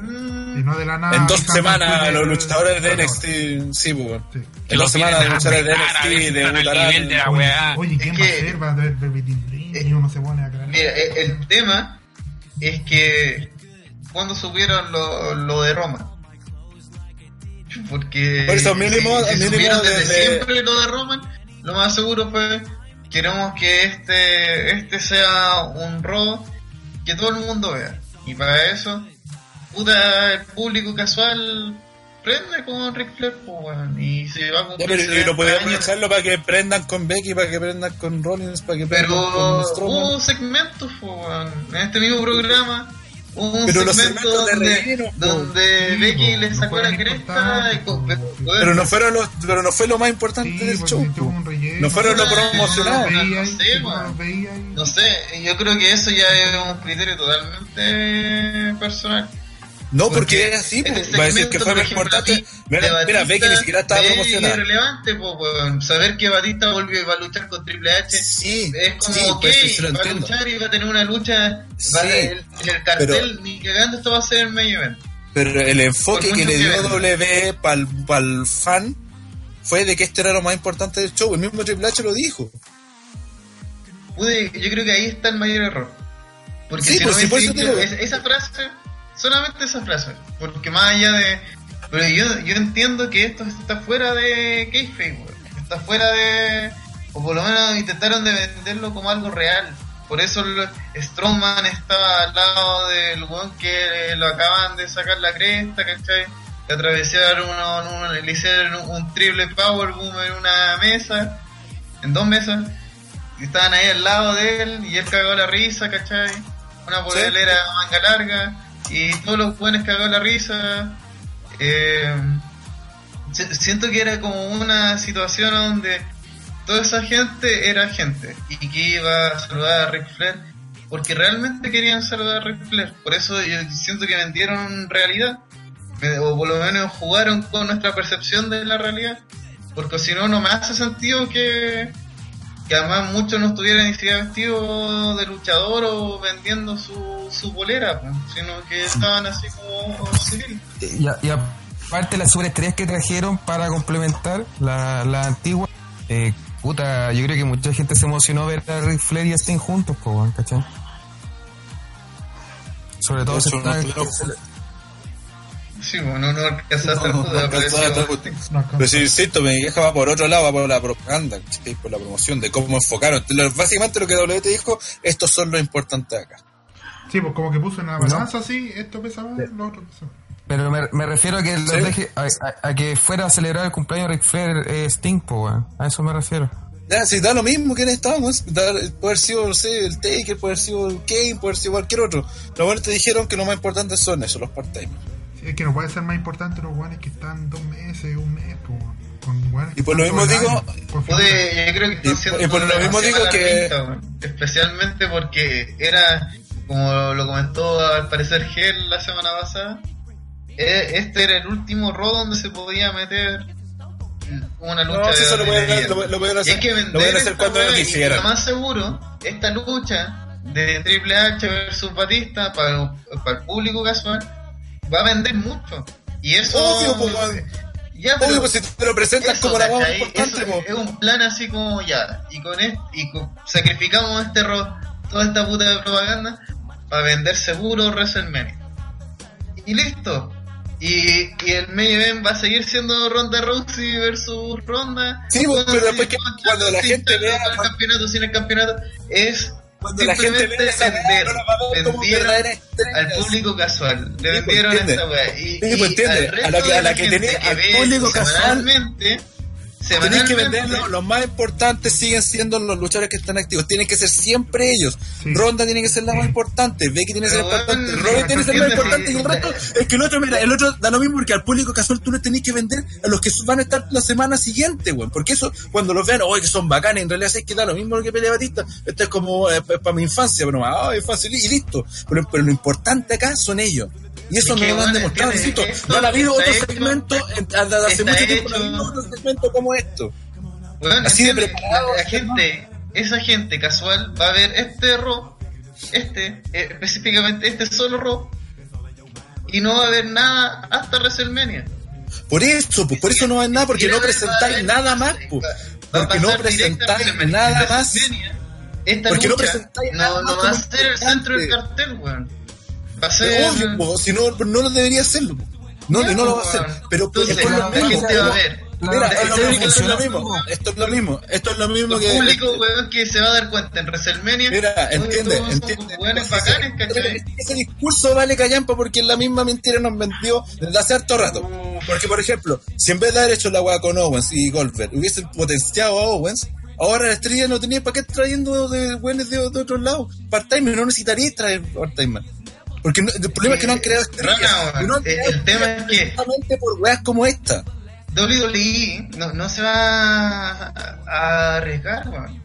Mm, Y no de la nada. en dos semanas los luchadores de. NXT, sí, pues. bueno. En dos semanas los luchadores de NXT debutarán. nivel de la Oye, weá. Oye, ¿quién Es va a ser? Va a ver Velvet Dream y uno se pone a. Mira, eh, el tema es que cuando supieron lo, lo de Roma. Porque Por eso mínimo- si, si mínimo desde desde- siempre lo de Roman, lo más seguro fue queremos que este este sea un robo que todo el mundo vea. Y para eso, puta, el público casual prende con Ric Flair, pues, y se va a Ya, cumplir pero 70 y no podía años. aprovecharlo para que prendan con Becky, para que prendan con Rollins, para que prendan Pero con Strowman. hubo segmentos, en este mismo programa. Un Pero los segmentos de donde, relleno, po. donde Sí, Becky le no sacó la cresta. y con- pero, no fueron los, pero no fue lo más Sí, importante del porque show. relleno. No fueron los promocionados. no, sé, ahí. No sé, yo creo que eso ya es un criterio totalmente personal. No, porque Porque es así, po. este va a decir que fue más importante. Mira, de mira, Batista, Becky ni siquiera estaba es promocionada. irrelevante, po, weón. Saber que Batista volvió va a luchar con Triple H. Sí, Es como, sí, ok, pues, va a luchar y va a tener una lucha. Sí, en el cartel, pero- ni cagando, esto va a ser el main event. Pero el enfoque que le que dio. W para el fan fue de que esto era lo más importante del show. El mismo Triple H lo dijo. Yo creo que ahí está el mayor error. Porque Sí, si pues, no por eso dicho te digo. es- esa frase, solamente esa frase. Porque más allá de. Pero yo, yo entiendo que esto está fuera de kayfabe, weón. Está fuera de. O por lo menos intentaron de venderlo como algo real. Por eso Strowman estaba al lado del weón que lo acaban de sacar la cresta, ¿cachai? Le atravesaron uno, le hicieron un, triple powerbomb en una mesa, en dos mesas. Y estaban ahí al lado de él y él cagó la risa, ¿cachai? Una polera manga larga y todos los buenos cagó la risa. Eh, si- siento que era como una situación donde toda esa gente era gente y que iba a saludar a Ric Flair porque realmente querían saludar a Ric Flair. Por eso yo siento que vendieron realidad o por lo menos jugaron con nuestra percepción de la realidad. Porque si no, no me hace sentido que, que además muchos no estuvieran ni siquiera vestidos de luchador o vendiendo su, su bolera, pues, sino que estaban así como civil. Y, a- y aparte las superestrellas que trajeron para complementar la, la antigua, eh, puta, yo creo que mucha gente se emocionó ver a Ric Flair y a Sting juntos, po, ¿cachai? Sobre todo se no. Sí, bueno, no alcanzó a No, puta, no. No. Pero si insisto, mi queja va por otro lado, va por la propaganda, por la promoción, de cómo enfocaron. Lo- Básicamente lo que W te dijo, estos son lo importante acá. Sí, pues como que puso en la balanza así, esto pesaba, lo otro pesaba. Pero me, me refiero a que los Sí. deje- a, a- a que fuera a celebrar el cumpleaños de Ric Flair eh, Sting, po, weón. A eso me refiero. Ya, si da lo mismo que estábamos, da, puede haber sido, no sé, el Taker, puede haber sido el Kane, puede haber sido cualquier otro. Lo bueno te dijeron que lo más importante son eso, los part-timers. Sí, es que no puede ser más importante los guanes que están dos meses, un mes, con guanes Y por lo mismo digo, año, con Pude, figuras. yo creo que están Y- por lo mismo digo que- especialmente porque era como lo comentó al parecer Gel la semana pasada eh, este era el último Raw donde se podía meter una lucha No, si eso de- lo de pueden, lo, lo pueden Y hacer, hay que lo vender pueden hacer esta cuando weá, lo y quisieran. Lo más seguro, esta lucha de Triple H versus Batista para, para el público casual va a vender mucho. Y eso. Obvio, po. Ya, pero- Obvio, pues si te lo presentan eso, como la más importante, Eso es un plan así como ya. Y con esto, y con- sacrificamos este ro- toda esta puta de propaganda para vender seguro WrestleMania. Y listo. Y, y el main event va a seguir siendo Ronda Rousey versus Ronda. Sí, pero después que cuando la gente vea- el campeonato, sin el campeonato, es Cuando la gente simplemente ve esa weá, vender. no la va a ver como Vendieron verdadera estrella. al público casual. Le pues, vendieron esta weá. Y, pues, entiende. A la que- a la que tenía- que al público casual. Tenéis que venderlo. Los más importantes siguen siendo los luchadores que están activos. Tienen que ser siempre ellos. Ronda tiene que ser la más importante. Becky tiene que ser la más importante. Robbie tiene que ser la más importante. Y el resto es que el otro, mira, el otro da lo mismo porque al público casual tú le tenés que vender a los que van a estar la semana siguiente, weón. Porque eso, cuando los vean, oye, que son bacanes, en realidad es que da lo mismo que pelea Batista. Esto es como eh, para mi infancia, pero más, ay, fácil y listo. Pero, pero lo importante acá son ellos. Y eso que, lo han demostrado, insisto. No ha habido otro segmento hace mucho tiempo, no ha habido otro segmento como esto. Así de preparado, la, gente, esa gente casual va a ver este Raw, este, eh, específicamente este solo Raw, y no va a ver nada hasta WrestleMania. Por eso, pues, por eso no hay nada, porque no presentáis es- nada más, pues. va- va a Porque no presentáis nada más. Esta Porque no lucha presentáis no, nada no más va a ser el centro del cartel, weón. Va ser... obvio, po, si no, no lo debería hacerlo. No, y no lo va a hacer. Pero Entonces, es por lo mismo. gente va a ver. Mira, es lo mismo, es lo mismo. Esto es lo mismo. Esto es lo mismo El que. público, weón, que se va a dar cuenta en WrestleMania. Mira, entiende, entiende. weones bacanes, ¿cachai? Ese discurso vale callampa porque es la misma mentira nos vendió desde hace harto rato. Porque, por ejemplo, si en vez de haber hecho la weá con Owens y Goldberg hubiesen potenciado a Owens, ahora la estrella no tenía para qué trayendo de weones de, de otros lados. Part-timer, no necesitaría traer part-timer. Porque no- el problema es que no han creado y no el- el tema es que- precisamente por weas como esta. WWE no, no se va a, a arriesgar, weón.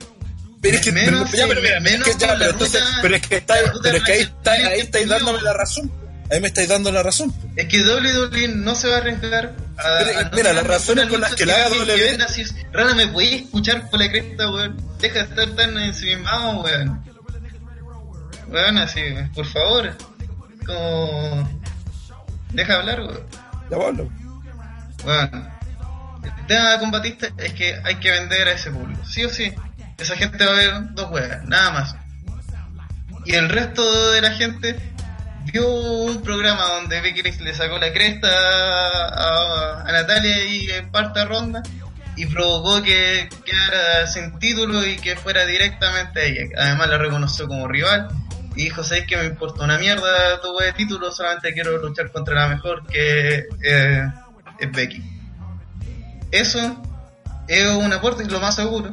Pero es que, Menos pero, ya, pero mira, menos es que ya, pero, entonces, ruta- pero es que está, pero es que ahí, está, ahí estáis dándome la razón. Ahí me estáis dando la razón. Es que WWE no se va a arriesgar a. Pero, a mira, las razones con las que la haga que- que W. venda así es, Rana, ¿me podías escuchar por la cresta, weón? Deja de estar tan ensimismado, weón. Weón, así, por favor. Como. Deja hablar, weón. Ya hablo. Bueno, el tema con Batista es que hay que vender a ese público, sí o sí. Esa gente va a ver dos huevas, nada más. Y el resto de la gente vio un programa donde Becky Lynch le sacó la cresta a, a Natalia y en parte ronda y provocó que quedara sin título y que fuera directamente a ella. Además la reconoció como rival y dijo, ¿sabes que me importa una mierda tu de título? Solamente quiero luchar contra la mejor que eh, es Becky. Eso es un aporte, lo más seguro.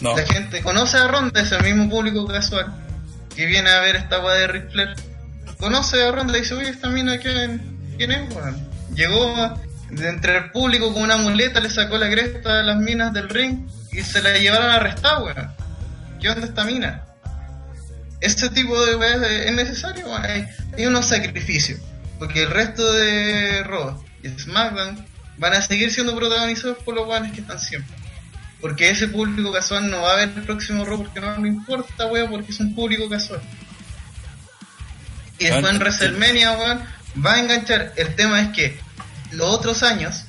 No. La gente conoce a Ronda, es el mismo público casual que viene a ver esta weá de Ric Flair. Conoce a Ronda y dice, oye, esta mina, ¿quién, quién es, weón? Llegó de entre el público con una muleta, le sacó la cresta a las minas del ring y se la llevaron a arrestar, weón. ¿Qué onda esta mina? Ese tipo de weas es necesario. Hay, hay unos sacrificios. Porque el resto de Raw y SmackDown van a seguir siendo protagonizados por los weones que están siempre. Porque ese público casual no va a ver el próximo Raw porque no le importa, weón, porque es un público casual. Y después en WrestleMania, weón, va a enganchar. El tema es que los otros años,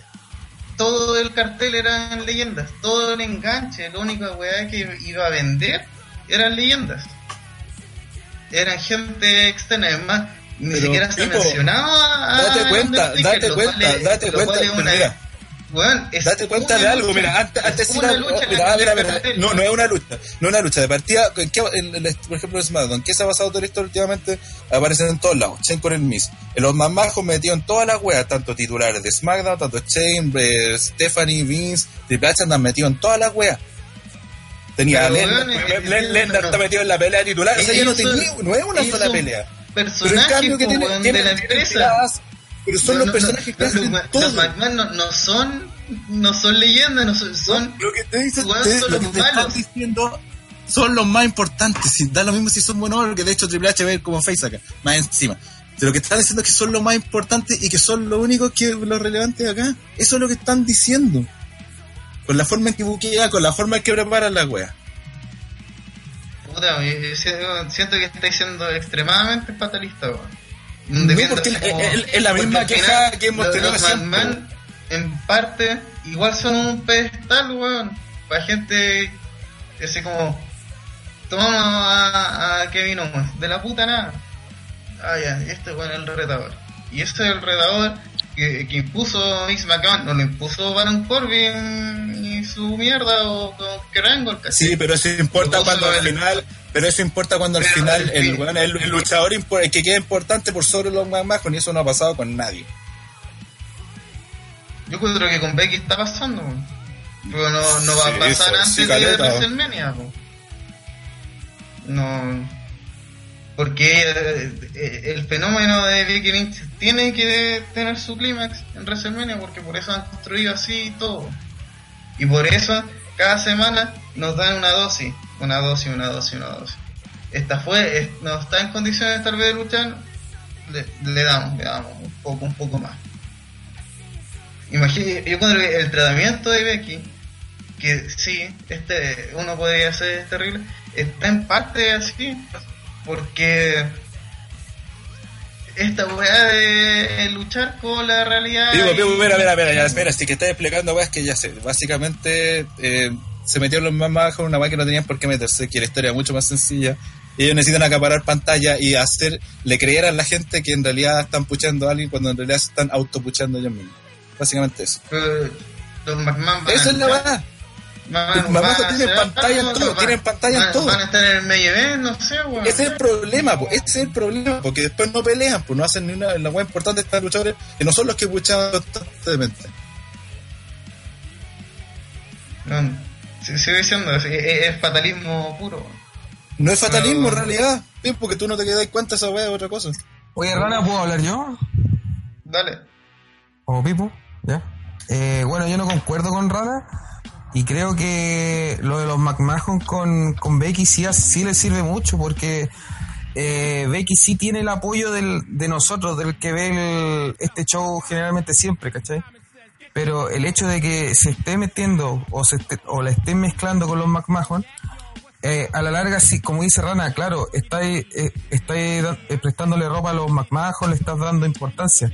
todo el cartel eran leyendas. Todo el enganche, la única weá que iba a vender eran leyendas. Eran gente externa, además, ni Pero, siquiera se tipo, mencionaba Date cuenta, date cuenta, date cuenta. mira, es Date cuenta de algo, lucha, mira, antes, antes es sí lucha mira, mira, mira, no, no es una lucha, no es una lucha, de partida, ¿en qué- en el- por ejemplo, en SmackDown, ¿qué se ha basado la historia últimamente? Aparecen en todos lados, Shane con el Miss, los más majos metidos en todas las weas, tanto titulares de SmackDown, tanto Shane, eh, Stephanie, Vince, Triple H andan metidos en todas las weas. Tenía a Lennart, está metido en la pelea titular, o sea, ya no, tenía, no es una sola pelea. Pero en Personajes cambio que tiene, tiene, de la tiene empresa. tiradas, pero son No, los no, personajes no, que los, hacen Ma- todo. los McMahon no, no son no son leyendas, no son, son lo que te dicen te- son lo que los te están diciendo son los más importantes. Si da lo mismo si son buenos porque de hecho Triple H ve como face acá, más encima. De lo que están diciendo es que son los más importantes y que son los únicos que los relevantes acá. Eso es lo que están diciendo. Con la forma en que buquea, con la forma en que preparan las weas. Puta, eh, eh, siento que estáis siendo extremadamente fatalista, weón. No, porque es- la misma queja que hemos tenido los. McMahon, en parte, igual son un pedestal, weón. Para gente así como. Tomamos a, a Kevin Owens, de la puta nada. Ah, ya, este weón es el retador. Y este es el retador que, que impuso Vince McMahon, no lo impuso Baron Corbin y su mierda o con Kerrangle, Sí, pero eso importa cuando al final, pero eso importa cuando al final el el, el, el luchador el que queda importante por sobre los más majos y eso no ha pasado con nadie. Yo creo que con Becky está pasando. Pero no, no va Sí, a pasar sí, antes sí, de caleta. WrestleMania, po. No. Porque eh, eh, el fenómeno de Becky Lynch tiene que tener su clímax en WrestleMania, porque por eso han construido así todo. Y por eso cada semana nos dan una dosis, una dosis, una dosis, una dosis. Esta fue, no está en condiciones tal vez de luchar, le, le damos, le damos un poco, un poco más. Imagínate, yo que el tratamiento de Becky, que sí, este, uno podría es terrible, está en parte así, porque esta weá de luchar con la realidad. Digo, y- mira, mira, mira, ya, espera, si que estás explicando, weas, que ya sé. Básicamente, eh, se metieron los más bajos en una weá que no tenían por qué meterse, que la historia es mucho más sencilla. Ellos necesitan acaparar pantalla y hacer, le creer a la gente que en realidad están puchando a alguien cuando en realidad se están autopuchando ellos mismos. Básicamente eso. Eh, los McMahon Esa es la weá. Van- Los McMahon van a tienen hacer pantalla en todo, tienen pantalla en todo. Van a estar en el event, no sé, weón. Ese es el problema, po, ese es el problema, porque después no pelean, pues no hacen ni una. La weá importante de estos luchadores que no son los que puchan constantemente. No, sigo diciendo, es, es- es fatalismo puro. No es fatalismo en realidad, sí, porque tú no te das cuenta esa weá, es otra cosa. Oye, Rana, ¿puedo hablar yo? Dale. ¿O Pipo? ¿Ya? Eh, bueno, yo no concuerdo con Rana y creo que lo de los McMahon con, con Becky sí, sí le sirve mucho porque eh, Becky sí tiene el apoyo del, de nosotros, del que ve el- este show generalmente siempre, ¿cachai? Pero el hecho de que se esté metiendo o, se esté- o la estén mezclando con los McMahon, eh, a la larga, sí, como dice Rana, claro, está, eh, está eh, prestándole ropa a los McMahon, le estás dando importancia.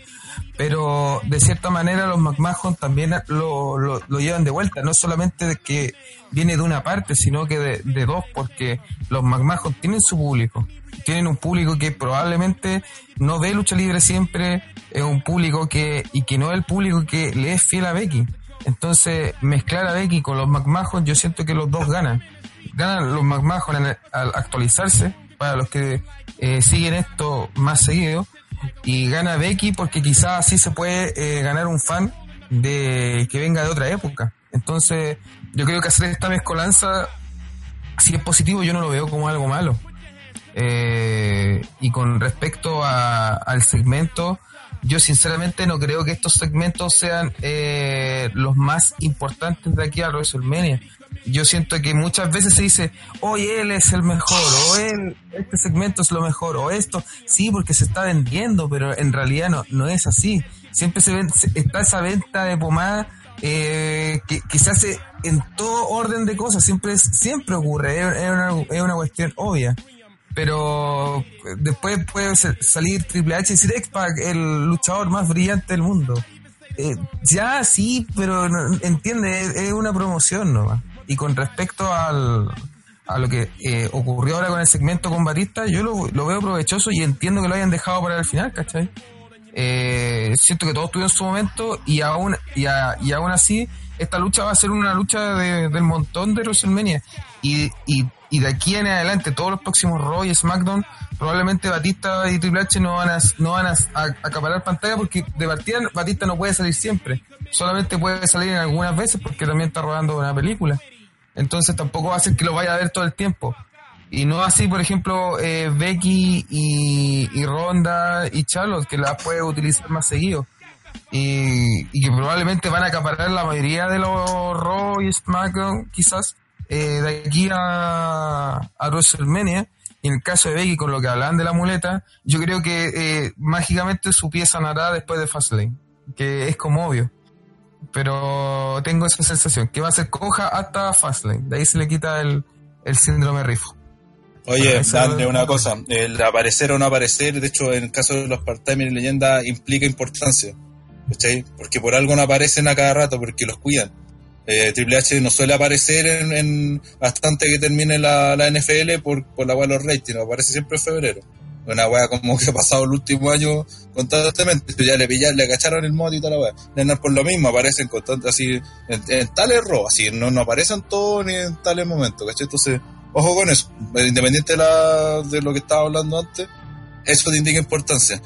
Pero de cierta manera los McMahon también lo, lo, llevan de vuelta, no solamente de que viene de una parte, sino que de, de dos, porque los McMahon tienen su público. Tienen un público que probablemente no ve lucha libre siempre, es un público que, y que no es el público que le es fiel a Becky. Entonces, mezclar a Becky con los McMahon, yo siento que los dos ganan ganan los McMahon al actualizarse, para los que eh, siguen esto más seguido, y gana Becky porque quizás así se puede eh, ganar un fan de que venga de otra época. Entonces, yo creo que hacer esta mezcolanza, si es positivo, yo no lo veo como algo malo. Eh, y con respecto a- al segmento, yo sinceramente no creo que estos segmentos sean eh, los más importantes de aquí a WrestleMania. Yo siento que muchas veces se dice, hoy él es el mejor, o él, este segmento es lo mejor, o esto, sí, porque se está vendiendo, pero en realidad no, no es así. Siempre se ven, se- está esa venta de pomada eh, que, que se hace en todo orden de cosas, siempre es, siempre ocurre, es, es una, es una cuestión obvia pero después puede salir Triple H y decir X-Pac, el luchador más brillante del mundo. Eh, ya sí, pero no- entiende, es, es una promoción nomás. Y con respecto al, a lo que eh, ocurrió ahora con el segmento con Batista, yo lo, lo veo provechoso y entiendo que lo hayan dejado para el final, ¿cachai? Eh, siento que todos tuvieron su momento y aún, y, a- y aún así esta lucha va a ser una lucha de- del montón de WrestleMania. Y, y, y de aquí en adelante todos los próximos Raw y SmackDown probablemente Batista y Triple H no van a, no van a, a- acaparar pantalla porque de partida Batista no puede salir siempre. Solamente puede salir en algunas veces porque también está rodando una película entonces tampoco va a ser que lo vaya a ver todo el tiempo y no así, por ejemplo, eh, Becky y, Ronda y Charlotte, que las puede utilizar más seguido. Y, que probablemente van a acaparar la mayoría de los Raw y SmackDown, quizás, eh, de aquí a, a WrestleMania. Y en el caso de Becky, con lo que hablaban de la muleta, yo creo que eh, mágicamente su pie sanará después de Fastlane, que es como obvio. Pero tengo esa sensación, que va a ser coja hasta Fastlane. De ahí se le quita el, el síndrome rifo. Oye, darle una cosa, el aparecer o no aparecer, de hecho en el caso de los part-time y leyenda implica importancia, ¿cachai? Porque por algo no aparecen a cada rato, porque los cuidan. Eh, Triple H no suele aparecer en, en bastante que termine la, la NFL por, por la de los ratings, aparece siempre en febrero. Una weá como que ha pasado el último año constantemente, ya le pillaron, le cacharon el mod y toda la weá. Lennar por lo mismo, aparecen constantes así, en, en tales ro, así, no, no aparecen todos ni en tales momentos, ¿cachai? Entonces, ojo con eso, independiente de, lo que estaba hablando antes, eso te indica importancia.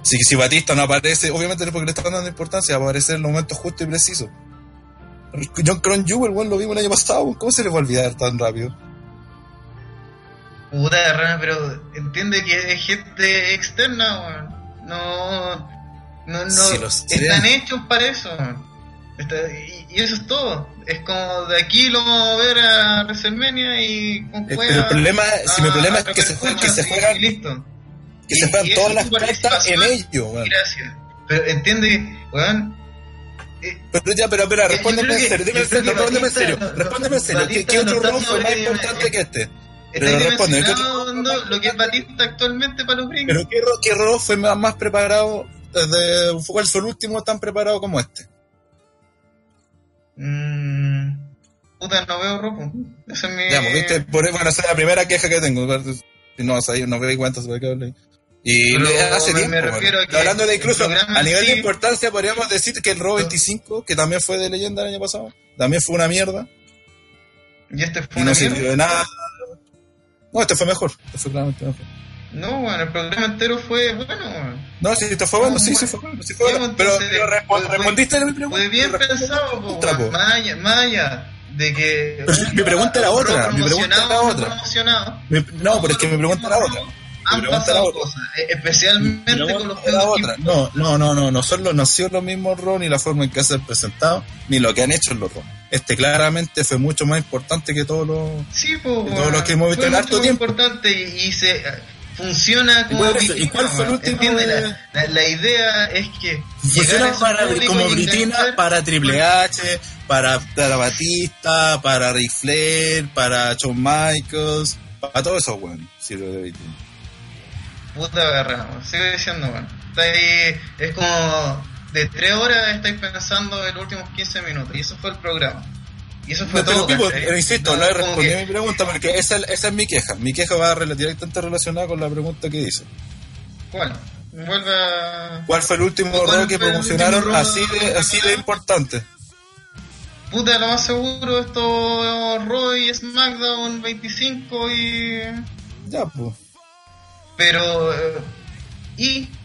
Así que si Batista no aparece, obviamente no es porque le están dando importancia, va a aparecer en los momentos justos y precisos. John Cron Jewel, weón, lo vimos el año pasado. ¿cómo se le va a olvidar tan rápido? Puta rana, pero entiende que es gente externa, weón. No, no, no. Están hechos para eso. Está- y, y eso es todo. Es como de aquí lo vamos a ver a WrestleMania y con Eh, pero el problema, si mi problema es que se juegan, que se juegan, listo. que se Y- juegan y todas las cartas en ello, weón. Gracias. Pero entiende, weón. eh, Pero ya, pero, pero, respóndeme en serio, respóndeme en serio, respóndeme en serio, ¿qué, otro rol fue más importante que este? Pero ¿qué dimensionando lo que es Batista actualmente para los gringos. Pero ¿qué, qué fue más, más preparado, desde, cuál fue el último tan preparado como este? Mm, puta, no veo rojo. Esa es mi. Ya, pues, ¿viste? Por, bueno, esa es la primera queja que tengo. Si no, o sea, no veo cuántas se que hablar. Y Pero le- hace me- tiempo, me bueno. refiero a que hablando de incluso a nivel de importancia podríamos decir que el Raw 25, que también fue de leyenda el año pasado, también fue una mierda Y este y fue no una sirvió de nada. No, este fue mejor, este fue claramente mejor. No, bueno, el programa entero fue bueno. No, si esto fue bueno, No, sí, sí fue bueno, sí fue bueno. Pero, pero respo- fue- respondiste a mi pregunta. Fue bien pensado, po, más allá de que. mi pregunta era otra, mi pregunta era otra. No, pero es que mi pregunta era otra. Han pasado cosas, eh, especialmente con los juegos otra. No, no, no, no, no son los, no han sido los mismos RAW, ni la forma en que se han presentado, ni lo que han hecho en los RAW. Este claramente fue mucho más importante que todos los... Sí, De todos los que hemos visto en harto tiempo. importante y, y se eh, funciona como por eso, ¿y cuál fue el weón. último de- La, la- la idea es que Funciona para, como y Britina enganchar- para Triple H, para, para Batista, para Ric Flair, para Shawn Michaels, para todos esos weones. sirve de Britina. Puta garra, weón. sigo diciendo, bueno. Es como de tres horas estáis pensando en los últimos 15 minutos y eso fue el programa. Y eso fue No, todo. ¿cachai? pero insisto, no he como respondido a que- mi pregunta porque esa, esa es mi queja. Mi queja va directamente relacionada con la pregunta que dice. ¿Cuál? Vuelve a... ¿Cuál fue el último ¿Cuál rol que promocionaron así de, así de importante? Puta, lo más seguro, esto Roy, SmackDown 25 y... Ya, pues. Pero... eh, y...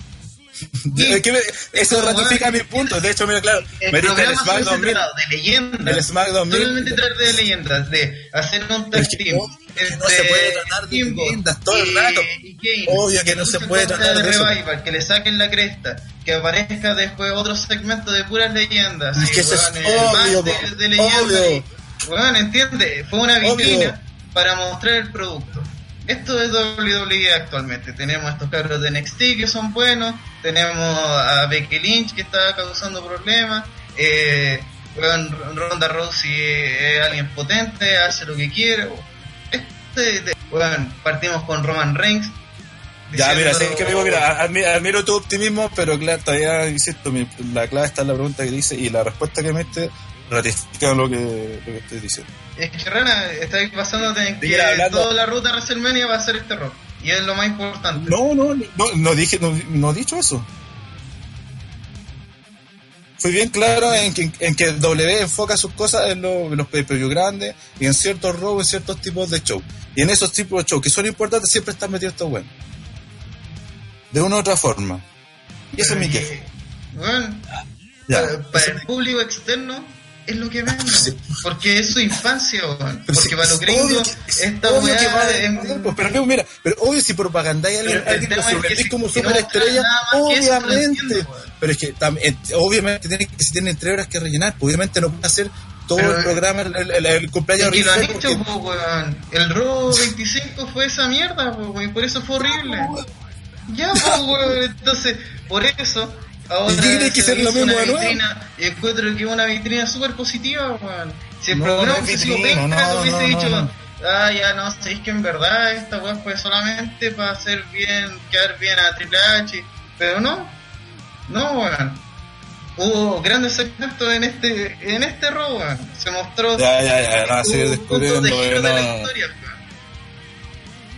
Es que me- eso ratifica weón, mi punto. De hecho, mira, claro, El me el SmackDown 1000. trataba de leyendas. El SmackDown 1000. Solamente tratar de leyendas, de hacer un tag team. que no se puede tratar de leyendas todo el y- rato. y. Obvio que no se puede contra tratar de. Revival, que le saquen la cresta, que aparezca después otro segmento de puras leyendas. Es y, que eso es obvio, de, leyendas. y- weón, entiende, fue una vitrina para mostrar el producto. Esto es WWE actualmente. Tenemos estos cabros de NXT que son buenos. Tenemos a Becky Lynch que está causando problemas. Eh, Ronda Rousey es alguien potente, hace lo que quiere. Este, de- weón, partimos con Roman Reigns. Ya, mira, sí, que amigo, mira, admi- admiro tu optimismo, pero claro, todavía, insisto, mi- la clave está en la pregunta que dice y la respuesta que mete ratifica lo que, lo que estoy diciendo. Es que Rana, estáis basándote en que toda la ruta WrestleMania va a ser este rock. Y es lo más importante. No, no, no, no dije, no, no he dicho eso. Fui bien claro en que, en que W enfoca sus cosas en, lo- en los pay grandes y en ciertos robos, en ciertos tipos de show. Y en esos tipos de show que son importantes siempre están metidos estos buenos. De una u otra forma. Y esa es mi queja. Bueno, Ya. para, para el público externo es lo que vende. Sí. Porque es su infancia, weón. Porque sí, para los gringos, esta weá que va a es- vender, pues, pero mira, pero obvio si propaganda hay alguien, alguien es que como si no superestrella, lo obviamente. pero es que también, eh, obviamente tienen que, si tienen tres horas que rellenar, pues obviamente no pueden hacer todo Pero, el programa, el, el, el cumpleaños Y lo han hecho, porque- po, weón. El Raw 25 fue esa mierda, po, weón. Y por eso fue horrible. Ya, po, weón. Entonces, por eso. Ahora ¿Y qué crees que se sea lo mismo de nuevo? Y encuentro que es una vitrina súper positiva, weón. Si el No, programa hubiese sido vitrina, penca, no, hubiese dicho. no. Ah, ya no, sabéis que en verdad esta weá fue solamente para hacer bien, quedar bien a Triple H. Pero no, no, weón. Hubo grandes segmentos en este, en este weón. Se mostró Ya, ya, ya, no, a seguir un punto de descubriendo, de la no. historia, weón.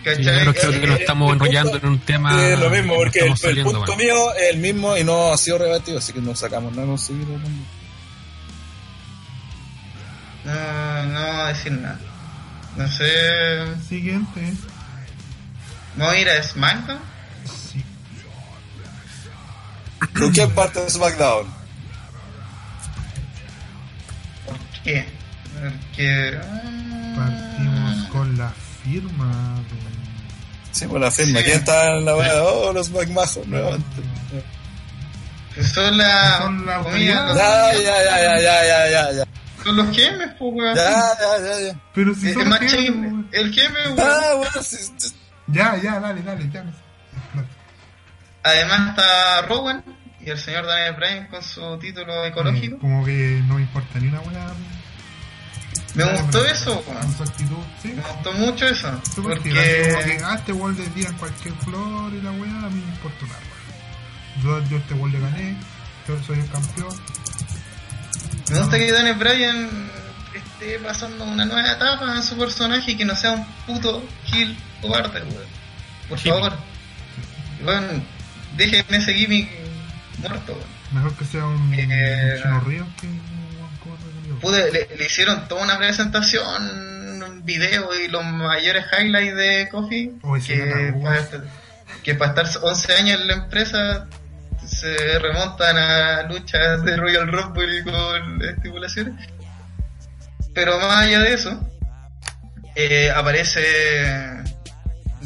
Sí, ¿Cachai? yo creo, creo que nos Eh, estamos el enrollando punto- en un tema. Es lo mismo, que porque el, estamos el punto bueno. mío es el mismo y no ha sido rebatido, así que no sacamos nada con seguir hablando. No, no voy a decir nada. No sé. Siguiente. ¿Me voy a ir a SmackDown? Sí. ¿Con quién parte de SmackDown? qué? Porque. Partimos con la firma de. Sí, pues la firma. Sí. ¿Quién está en la weá? Oh, los McMahon nuevamente. son la. Son la comida-. Ya, ya, ya, ya, ya, ya, ya, ya. Son los gemes, pues, weón. Ya, ya, ya, ya. Pero si Es son chisme. weón. El geme, weón. Ah. Ya, ya, dale, dale, ya. Además está Rowan y el señor Daniel Bryan con su título ecológico. Como que no importa ni una buena. Me gustó eso, Con weón. su actitud, sí. Me gustó mucho eso. Como Porque. que, ah, este gol día en cualquier flor y la weá, a mí me importa una weá. Yo, yo este gol le gané, yo soy el campeón. Me gusta que Daniel Bryan esté pasando una nueva etapa en su personaje y que no sea un puto Gil cobarde, weón. Por favor. Bueno, dejen ese gimmick muerto, weón. Mejor que sea un, Eh, un Chino Ríos que. Pude, le, le hicieron toda una presentación, un video y los mayores highlights de Kofi. Oh, ese que, para, que para estar 11 años en la empresa se remontan a luchas de Royal Rumble con estipulaciones. Pero más allá de eso, eh, aparece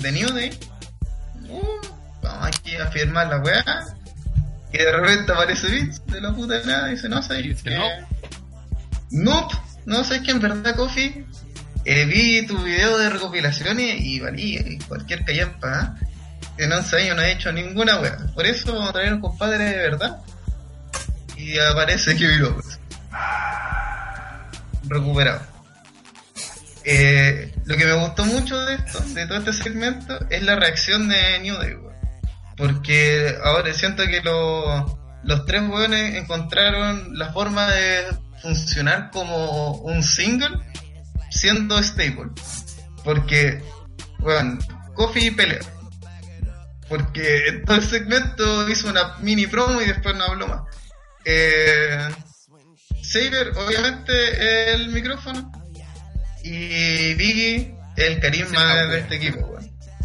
The New Day. Uh, vamos aquí a firmar la weá. Y de repente aparece Vince de la puta de nada y dice, no sé. Y dice, que- no. Nope. No sé, es que en verdad, Kofi, eh, vi tu video de recopilaciones y valí cualquier callampa. ¿eh? En 11 años no he hecho ninguna wea. Por eso vamos a un compadre de verdad. Y aparece Kevin López. Recuperado. Eh, lo que me gustó mucho de esto, de todo este segmento, es la reacción de New Day. Porque ahora siento que lo- los tres weones encontraron la forma de funcionar como un single siendo stable. Porque, bueno, Kofi pelea. Porque en todo el segmento hizo una mini promo y después no habló más. Eh, Saber, obviamente, el micrófono. Y Biggie, el carisma de este equipo.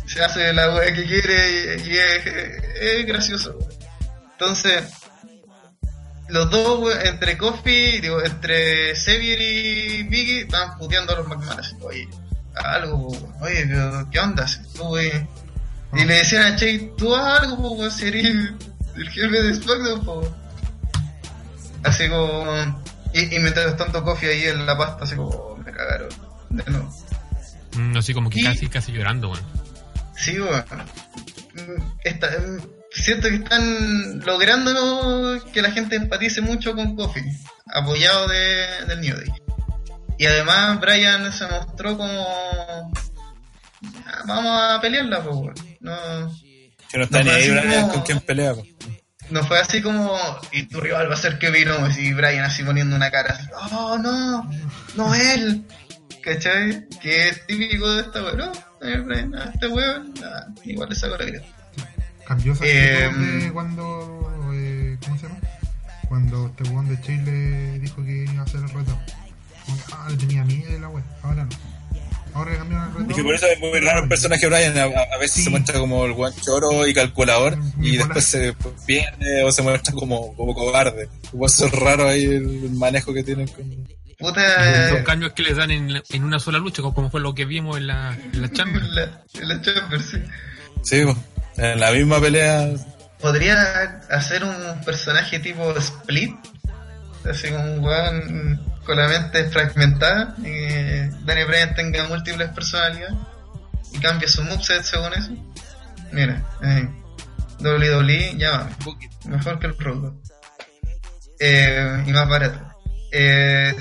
Se hace la weá que quiere y, y es, es gracioso. Entonces, los dos, weón, entre Kofi, digo, entre Xavier y Biggie, estaban puteando a los McMahon. así, Oye, algo, weón. oye, ¿qué onda? Tú, weón? Y le decían a Che, tú haz algo, weón, si eres el jefe de SmackDown, po, weón. Así como. Y, y mientras tanto Kofi ahí en la pasta, así como, oh, me cagaron. De nuevo. Mm, así como que Y- casi, casi llorando, weón. Sí, bueno. Mm, Está, mm, siento que están logrando que la gente empatice mucho con Kofi, apoyado de, del New Day. Y además Brian se mostró como... "Ah, Vamos a pelearla, pues, no, Que no está No, ni ahí, Brian, como- con quién pelea. no fue así como... Y tu rival va a ser Kevin Owens y Brian así poniendo una cara así, oh no, no él. ¿Cachai? Que es típico de esta weón. No, Brian, este weón, igual le saco la cresta. Cambió esa Eh, actitud de cuando. Eh, ¿Cómo se llama? Cuando este weón de Chile dijo que iba a hacer el reto. Como que, Ah, le tenía miedo de la wea. Ahora no. Ahora cambiaron el reto. Es que por eso es muy raro el personaje de Brian. A, a veces Sí. se muestra como el guan choro y calculador, y después se pierde o se muestra como, como cobarde. Como eso es raro ahí el manejo que tienen con. Puta. Los cambios que les dan en, la- en una sola lucha, como- como fue lo que vimos en la, en la Chamber. En la, en la Chamber, sí. Sí, po. En la misma pelea. Podría hacer un personaje tipo Split. Así como un weón con la mente fragmentada. Y que Danny Bryan tenga múltiples personalidades. Y cambie su moveset según eso. Mira, ahí. WWE, llámame. Mejor que el Road Dogg. Eh, y más barato. Eh,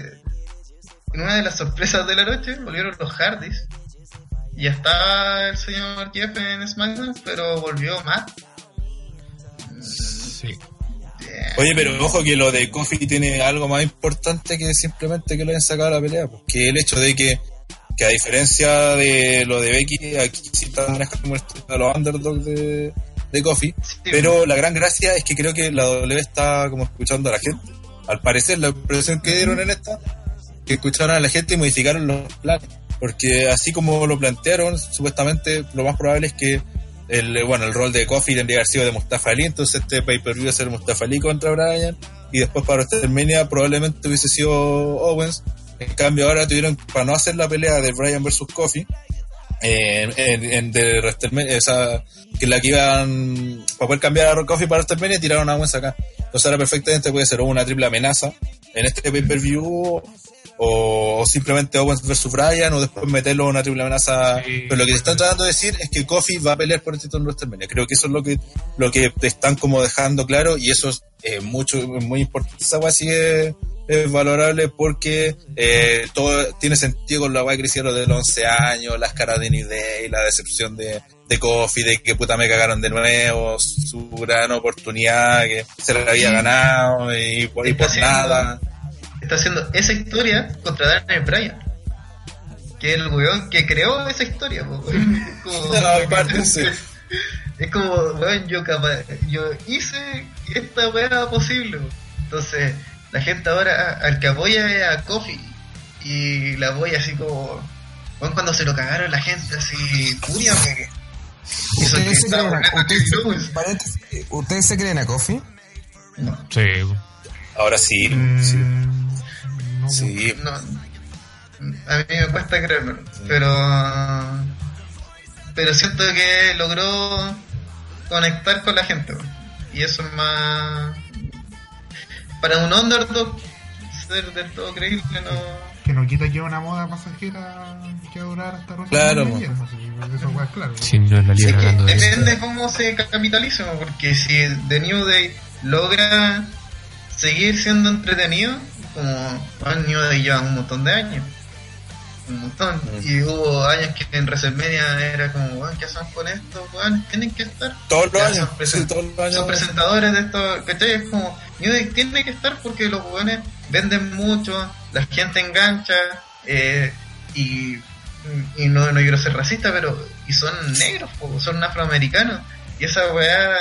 en una de las sorpresas de la noche volvieron los Hardys. Ya estaba el señor Jeff en SmackDown, pero volvió Matt. Sí. Yeah. Oye, pero ojo que lo de Kofi tiene algo más importante que simplemente que lo hayan sacado a la pelea. Porque el hecho de que, que a diferencia de lo de Becky, aquí sí está manejando de los underdogs de, de Kofi. Sí, Pero la gran gracia es que creo que la W está como escuchando a la gente. Al parecer, la impresión que dieron en esta, que escucharon a la gente y modificaron los planes. Porque así como lo plantearon, supuestamente lo más probable es que el, bueno, el rol de Kofi tendría que haber sido de Mustafa Ali, entonces este pay-per-view iba a ser Mustafa Ali contra Bryan, y después para WrestleMania probablemente hubiese sido Owens, En cambio, ahora tuvieron, para no hacer la pelea de Brian versus Kofi, eh, en, en, de WrestleMania, esa, que la que iban, para poder cambiar a Kofi para WrestleMania, tiraron a Owens acá. Entonces ahora perfectamente puede ser una triple amenaza en este pay-per-view o, simplemente Owens versus Bryan o después meterlo en una triple amenaza. Pero lo que te están tratando de decir es que Kofi va a pelear por el título en WrestleMania. Creo que eso es lo que lo que te están como dejando claro y eso es eh, mucho muy importante. Esa así es, es, valorable porque eh, todo tiene sentido con la guay que hicieron de los 11 años, las caras de Nidey, la decepción de, de Kofi, de que puta me cagaron de nuevo, su gran oportunidad que se le había ganado y, por, y por nada está haciendo esa historia contra Daniel Bryan. Que es el weón que creó esa historia. como, es como, weón, yo, capaz, yo hice esta weá posible. Entonces, la gente ahora al que apoya es a Kofi. Y la apoya así como. Weón, cuando se lo cagaron la gente así, furia, ¿Ustedes se, creen a, ¿Ustedes se creen a Kofi? No. Sí. Ahora sí. Mm, sí. No, a mí me cuesta creerlo, pero pero siento que logró conectar con la gente y eso es más para un underdog ser del todo creíble no. Que no quita que una moda pasajera que va a durar hasta claro, eso es claro. Sí, no es la sí, depende de cómo se capitaliza porque si The New Day logra seguir siendo entretenido como año de llevan un montón de años. Un montón. Mm. Y hubo años que en WrestleMania era como, ¿qué hacemos con esto? tienen que estar. Todos los años. Son, presentadores de esto, ¿cachai? Es como, New Day tiene que estar porque los jóvenes venden mucho, la gente engancha, eh, y, y no, no quiero ser racista, pero y son negros, son afroamericanos. Y esa weá,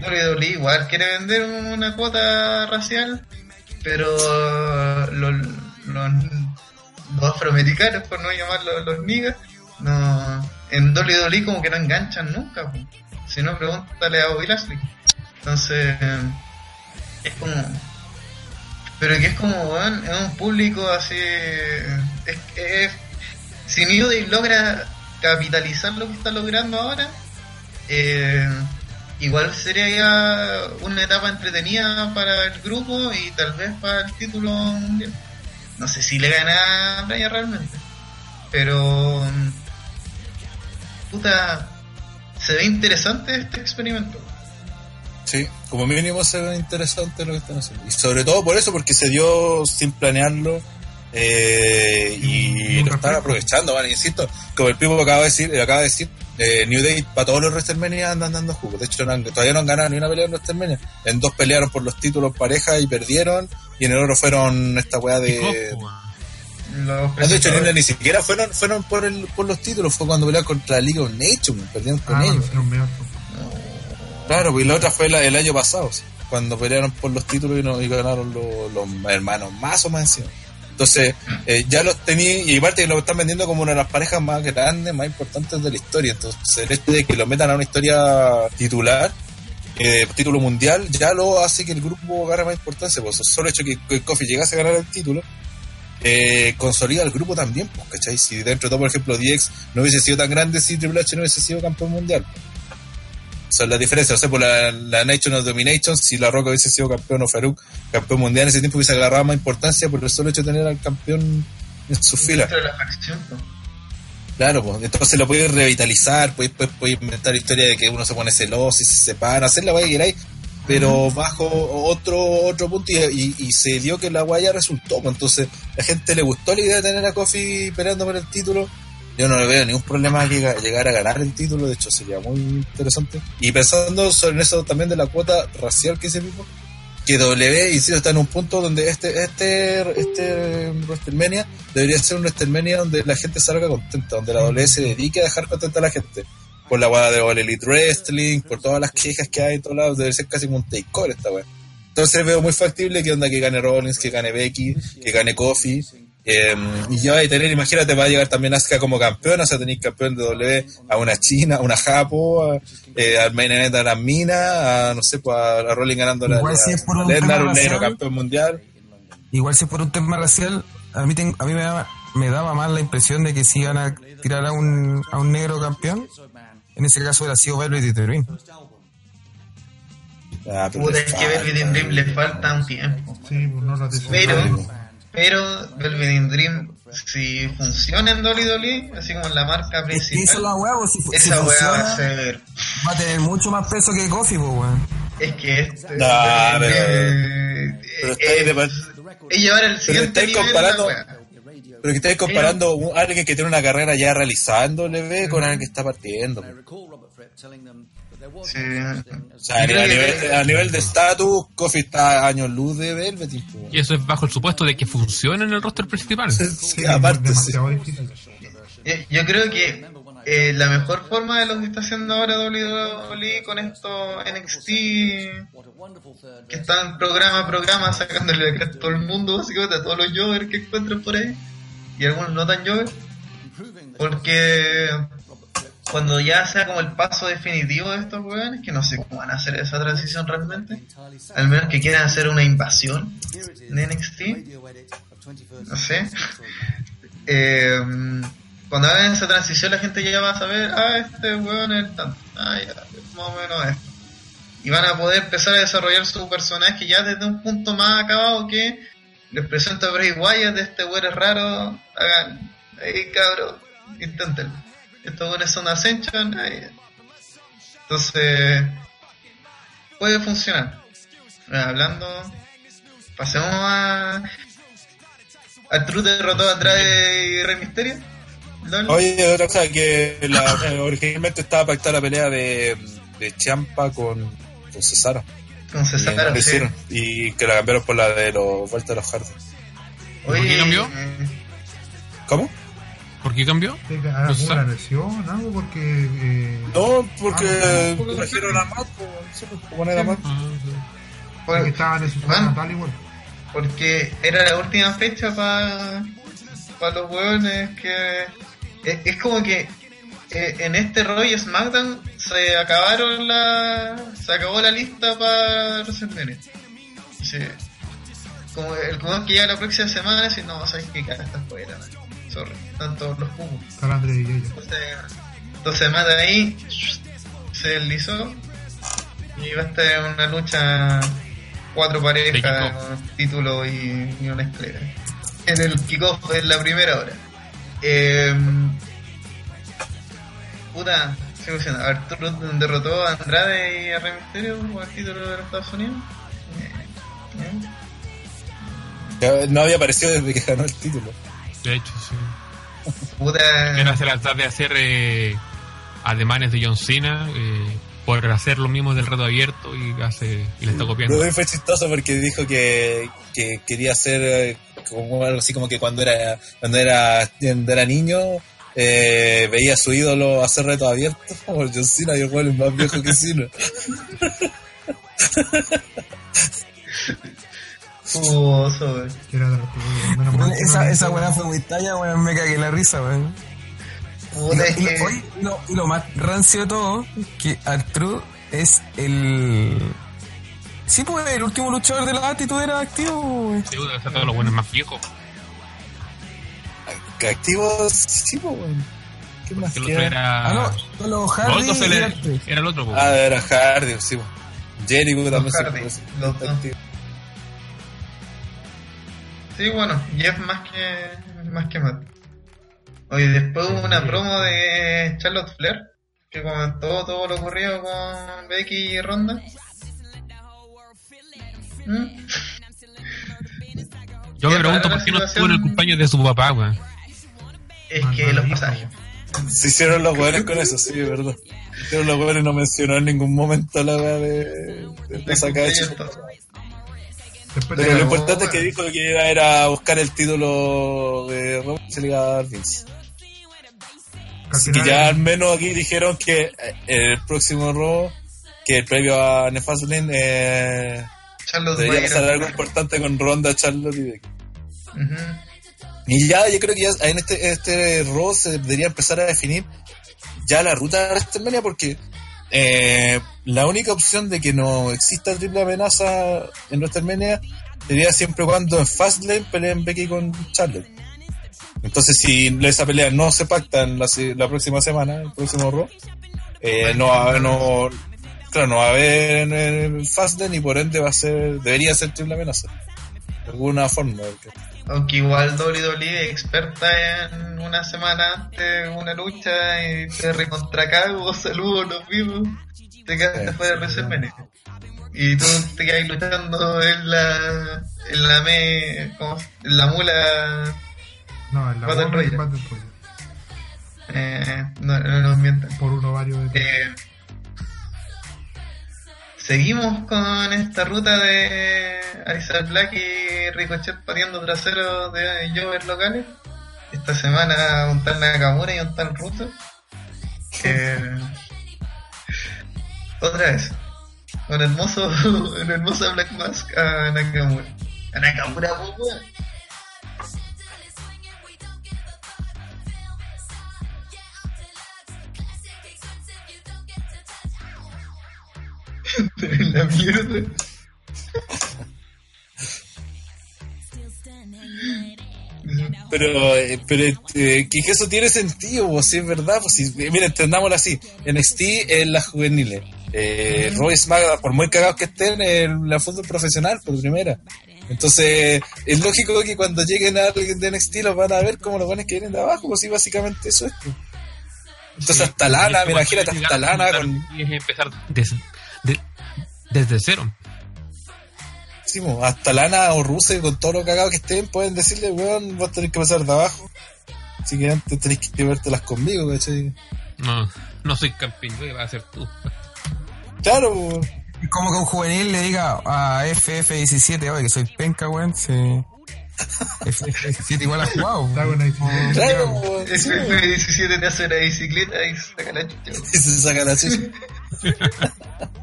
WWE igual quiere vender una cuota racial pero los, los, afroamericanos, por no llamarlos los niggas, no, en WWE como que no enganchan nunca. Si no, pregúntale a Bobby Lashley. Entonces, es como. Pero que es como, es un público así. Es, es, si New Day logra capitalizar lo que está logrando ahora, eh, igual sería ya una etapa entretenida para el grupo y tal vez para el título mundial. No sé si le gana a Brian realmente, pero puta, se ve interesante este experimento. Sí, como mínimo se ve interesante lo que están haciendo. Y sobre todo por eso, porque se dio sin planearlo eh, y lo están aprovechando, ¿vale? Insisto, como el Pipo acaba de decir, acaba de decir, eh, New Day para todos los WrestleMania andan dando jugo. De hecho, todavía no han ganado ni una pelea en WrestleMania. En dos pelearon por los títulos pareja y perdieron. Y en el oro fueron esta weá de. de hecho, ni, siquiera fueron, fueron por, el, por los títulos. Fue cuando pelearon contra la Liga of Nations. Perdieron con ah, ellos. Claro, pues la otra fue el año pasado. Cuando pelearon por los títulos y, no, y ganaron los, los hermanos más o más encima. Entonces, eh, ya los tenía, y aparte que lo están vendiendo como una de las parejas más grandes, más importantes de la historia. Entonces, el hecho de que lo metan a una historia titular, eh, título mundial, ya lo hace que el grupo agarre más importancia. Pues el solo hecho que, que Kofi llegase a ganar el título, eh, consolida al grupo también, pues, ¿cachai? Si dentro de todo, por ejemplo, DX no hubiese sido tan grande si Triple H no hubiese sido campeón mundial son las diferencias. O sea, por la, la Nation of Domination, si La Roca hubiese sido campeón o Farouk campeón mundial en ese tiempo, hubiese agarrado más importancia por el solo hecho de tener al campeón en su fila. Claro, pues entonces lo puedes revitalizar, puedes, puedes, inventar historia de que uno se pone celoso y se separa, hacer la guay que queráis, pero bajo otro otro punto y, y, se dio que la guaya resultó, pues entonces la gente le gustó la idea de tener a Kofi peleando por el título yo no le veo ningún problema que llegar a ganar el título, de hecho sería muy interesante. Y pensando sobre eso también de la cuota racial que se mismo, que W, insisto, está en un punto donde este, este, este WrestleMania debería ser un WrestleMania donde la gente salga contenta, donde la W se dedique a dejar contenta a la gente. Por la guada de All Elite Wrestling, por todas las quejas que hay en todos lados, debe ser casi un takeover esta weá. Entonces veo muy factible que onda que gane Rollins, que gane Becky, que gane Kofi, eh, y ya va a tener, imagínate, va a llegar también Asuka como campeón, o sea, tenéis campeón de W a una China, a una Japo, a, eh, al main event a la Mina, a no sé, pues a, a Rolling ganando Igual la, si es por un un negro campeón mundial. Igual si es por un tema racial, a mí, ten- a mí me, daba, me daba más la impresión de que si iban a tirar a un, a un negro campeón, en ese caso hubiera sido Velvet y Dream. Ah, pero Puta, le es que Velvet Dream le falta un tiempo. Sí, pues no lo Pero, pero Velvet in Dream, si funciona en Dolly Dolly, así como en la marca Es es principal, la weá, pues, si, si esa weá va a ser. va a tener mucho más peso que Coffee, pues, weón. Es que este. No, eh, pero- eh, pero eh, es llevar el siguiente estáis nivel comparando- a. Pero que estáis comparando un- alguien que tiene una carrera ya realizada en W con alguien que está partiendo. Sí. O sea, a nivel, que- a nivel de estatus, Kofi está a años luz de Velvet. Y eso es bajo el supuesto de que funcione en el roster principal. Sí, aparte, sí. Yo, creo que eh, la mejor forma de lo que está haciendo ahora WWE con esto NXT, que están programa a programa sacándole a todo el mundo, básicamente a todos los jovers que encuentran por ahí, y algunos no tan jovers, porque cuando ya sea como el paso definitivo de estos weones, que no sé cómo van a hacer esa transición realmente, al menos que quieran hacer una invasión de NXT, no sé. Eh, cuando hagan esa transición la gente ya va a saber, ah, este weón es tanto, ah, ya, más o menos esto. Y van a poder empezar a desarrollar su personaje ya desde un punto más acabado que les presento a Bray Wyatt, este weón es raro, hagan, ahí cabrón, inténtenlo. Estos weones son Ascension, ahí. Entonces, puede funcionar. Hablando, pasemos a... ¿A True derrotó a Andrade y Rey Misterio? ¿Lol? Oye, otra cosa que la- eh, originalmente estaba pactada la pelea de, de Champa con, con Cesaro. Con Y Cesaro, no sí. Y que la cambiaron por la de los Vuelta de los Hardy. ¿Por qué cambió? eh, ¿Cómo? ¿Por qué cambió? ¿Alguna Pues, ah. lesión? ¿Algo? Porque. Eh, No, porque Ah, porque trajeron a Matt, sí, pues, como era Matt. Ah, por- porque estaban en su Bueno. natal igual. porque era la última fecha para los hueones que... Es, es como que eh, en este Roy SmackDown se acabaron la... Se acabó la lista para WrestleMania. Sí. Como el jugador que llega la próxima semana dice, no, sabes que cara está fuera, man. Sorry, están todos los ella. Entonces, entonces mata ahí, se deslizó y va a estar en una lucha cuatro parejas, título y, y una esclera. En el kickoff en la primera hora. Eh, puta, sigo diciendo, Arturo derrotó a Andrade y a Rey Mysterio por el título de los Estados Unidos. Eh, eh. No había aparecido desde que ganó el título. De hecho, sí. Puta, Apenas se las da de hacer eh, ademanes de John Cena eh, por hacer lo mismo del reto abierto y hace y le está copiando. Fue chistoso porque dijo que, que quería hacer eh, como algo así como que cuando era cuando era, cuando era niño eh, veía a su ídolo hacer retos abiertos como John Cena y el weón es más viejo que Cena. mal que Esa, esa weá fue muy talla, weón, me cagué la risa, weón. Y lo, y lo- oye, y lo- y lo más rancio de todo, que Arturo es el... Sí, pues el último luchador de la actitud era activo, weón. Sí, debe ser todos los buenos más viejos. Que activo sí, po, weón. ¿Qué más Que el otro era. Ah, no, los Los Hardy y era, el otro, po. Ah, era Hardy, sí, po. Jericho también se Hardy, los dos. activo. Sí, bueno, Jeff más que más que Matt. Oye, después hubo una promo de Charlotte Flair que comentó todo lo ocurrido con Becky y Ronda. ¿Mm? Yo me pregunto por qué no estuvo en el cumpleaños de su papá, weón. Es que los pasajes. Se hicieron los weones con eso, sí, es verdad. Se hicieron los weones y no mencionó en ningún momento la weá de, de, de sacar Sí, hecho. Después Pero de- lo importante es que dijo que era, era buscar el título de y se le iba a dar Vince. Así que ya al menos aquí dijeron que eh, el próximo Raw, que el previo a Nefastlane, eh, debería a ir pasar a- algo importante con Ronda, Charlotte y Becky. Ujú. Y ya, yo creo que ya en este, este Raw se debería empezar a definir ya la ruta de WrestleMania porque eh, la única opción de que no exista triple amenaza en WrestleMania sería siempre cuando en Fastlane peleen Becky con Charlotte. Entonces, si esa pelea no se pacta en la, próxima semana, el próximo Raw, eh, no, va- no, claro, no va a haber en Fastlane y por ende va a ser, debería ser triple amenaza. De alguna forma. porque- Aunque igual WWE experta en una semana antes de una lucha y te recontra cago, saludos, nos vimos. Te quedas Sí, después de WrestleMania. Y tú te quedas luchando en la, en la me, ¿cómo se- en la mula, No, en la Battle Royale. Eh, no, no nos mientan. Por uno varios de Eh, seguimos con esta ruta de Arizal Black y Ricochet pariendo traseros de Jovers locales. Esta semana un tal Nakamura y un tal Ruto. Eh, otra vez. Un hermoso, un hermoso Black Mask a Nakamura. A Nakamura, la mierda. Pero, eh, pero eh, que eso tiene sentido, pues, si es verdad, pues si, mira, entendámoslo así, NXT es las juveniles, eh, Roy SmackDown, por muy cagados que estén, en la fútbol profesional, por primera. Entonces, es lógico que cuando lleguen a alguien de NXT los van a ver como los buenos que vienen de abajo, pues sí, básicamente eso es. pues. Entonces, hasta Lana, me imagínate, hasta Lana con, Y es empezar desde cero. sí, hasta Lana o Russell, con todo lo cagado que estén, pueden decirle, weón, vos tenés que pasar de abajo. Así que antes tenés que vértelas conmigo, ¿cachai? No, no soy campeón, ¿qué vas a hacer tú? Claro. Es como que un juvenil le diga a FF17, oye, que soy penca, weón. Sí. FF17 igual ha jugado. Claro, pues, El sí, F17 te hace una bicicleta y saca la chucha. y se saca la chucha.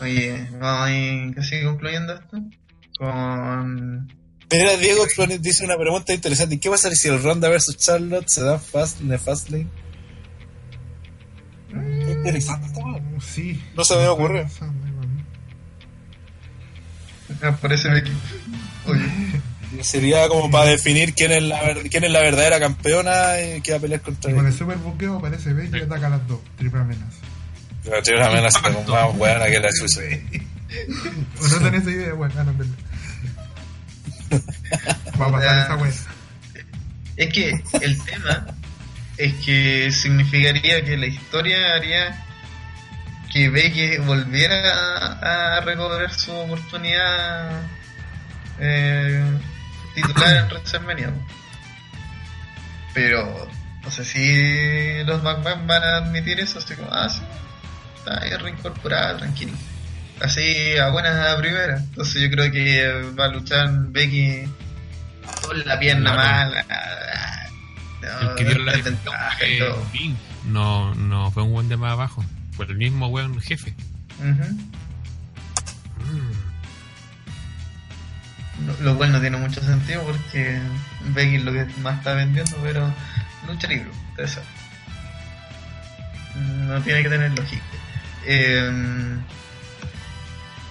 Oye, vamos a ir casi concluyendo esto. Con. Mira, Diego dice una pregunta interesante. ¿Qué pasaría si el Ronda versus Charlotte se da fast en el Fastlane? Interesante, esta weá. Sí. No se me ocurre. Aparece Becky. Oye, Sería como para definir quién es la, ver- quién es la verdadera campeona y que va a pelear contra Y con el super buqueo aparece Becky y ataca a las dos. Triple amenaza. Pero tiene una amenaza como más buena que la chucha. ¿O no tenés idea? Bueno, ah, no, en verdad. Va a pasar esa wea. es que el tema es que significaría que la historia haría que Becky volviera a, recobrar su oportunidad eh, titular en WrestleMania. Pero no sé si los McMahon van a admitir eso, así como, ah, sí, está ahí reincorporada, tranquilo. Así a buenas a primera. Entonces yo creo que va a luchar Becky con la pierna No, mala. El que dio la desventaja y todo. No, no fue un buen de más abajo. Fue el mismo weón jefe. Mm. Lo, lo cual no tiene mucho sentido porque Becky es lo que más está vendiendo, pero lucha libre, saben. No tiene que tener lógica. Eh,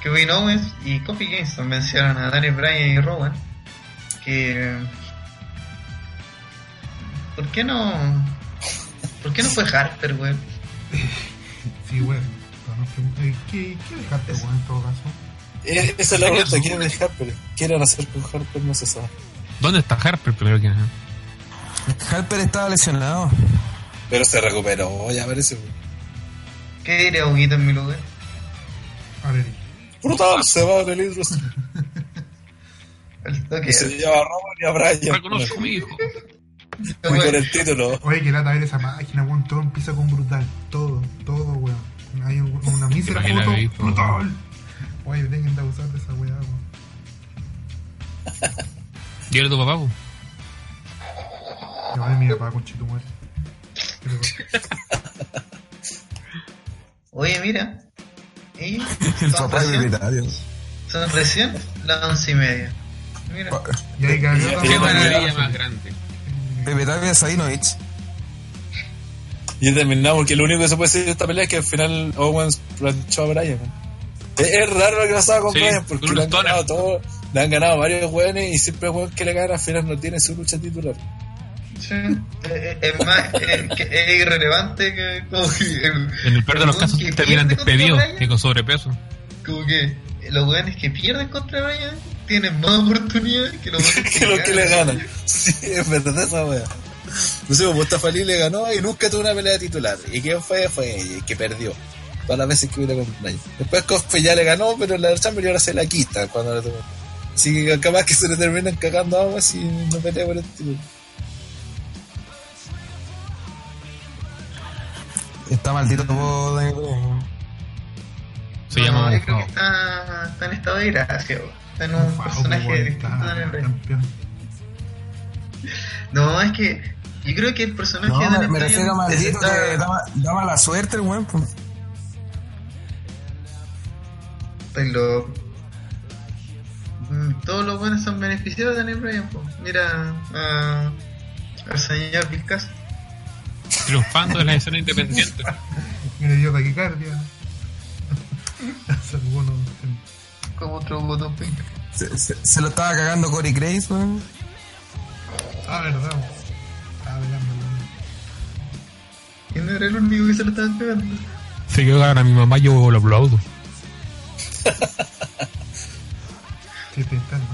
Kevin Owens y Kofi Kingston mencionan a Daniel Bryan y Rowan que ¿por qué no ¿por qué no fue Harper, weón? Sí, weón. Eh, ¿Qué, qué dejaste, weón, en todo caso? Eh, Esa es la pregunta. ¿Quieren dejar Harper? ¿Quieren hacer con Harper? No se sabe. ¿Dónde está Harper primero que nada? Harper estaba lesionado. Pero se recuperó, ya parece. ¿Qué diría Huguito en mi lugar? Brutal, se va a Elite Wrestling. El toque. Y se lleva a Roman y a Bryan. Reconozco a mi hijo. Y con el título. Oye, que lata ver esa máquina, weón. Todo empieza con brutal. Todo, todo, weón. Hay un- una mísera foto. visto. Brutal. Oye, dejen de abusar de esa weá, weón. ¿Y eres tu papá? po? Que vale mi papá con chito muerto. Oye, mira. Y El son papá de recién, Betario. son recién las once y media. Mira. Y ahí cayó Qué maravilla más grande. Pepe Tapia Sadinovich. Y terminamos porque lo único que se puede decir de esta pelea es que al final Owens planchó a Bryan. Es, es raro lo que pasaba con Sí, Bryan porque le han, ganado todo, le han ganado varios weones y siempre el weón que le gana al final no tiene su lucha titular. Sí. Eh, Es más, es, es irrelevante que como que el- En el peor de los casos que terminan despedidos que con sobrepeso. Como que los weones que pierden contra Bryan tienen más oportunidades que los weones que los que le ganan. Sí, es verdad esa wea. No sé, pues, Mustafa Ali le ganó y nunca tuvo una pelea titular. ¿Y quién fue? Fue ella, el que perdió. Todas las veces que hubiera con Bryan. Después Cospe ya le ganó, pero la Chamber ahora se la quita cuando le tocó. Así que capaz que se le terminan cagando agua si no pelea por el título. Está maldito por Daniel. Se No, llama yo creo que está, está en estado de gracia, está en un personaje distinto Daniel Bryan. campeón. No, es que yo creo que el personaje No, de me, refiero a maldito está- que da, da mala suerte el weón. pues. Estoy loco. Mm, Todos los buenos son beneficiados de Daniel Bryan. po. Mira a- al señor Vizcas. triunfando en la escena independiente. Me dio taquicardia. Como otro botón pink. Se, se- se lo estaba cagando Corey Grace, weón. Ah, verdad. Estaba velando. Y no era el único que se lo estaban pegando. Se quedó ganar a mi mamá, yo lo aplaudo. Qué tentando.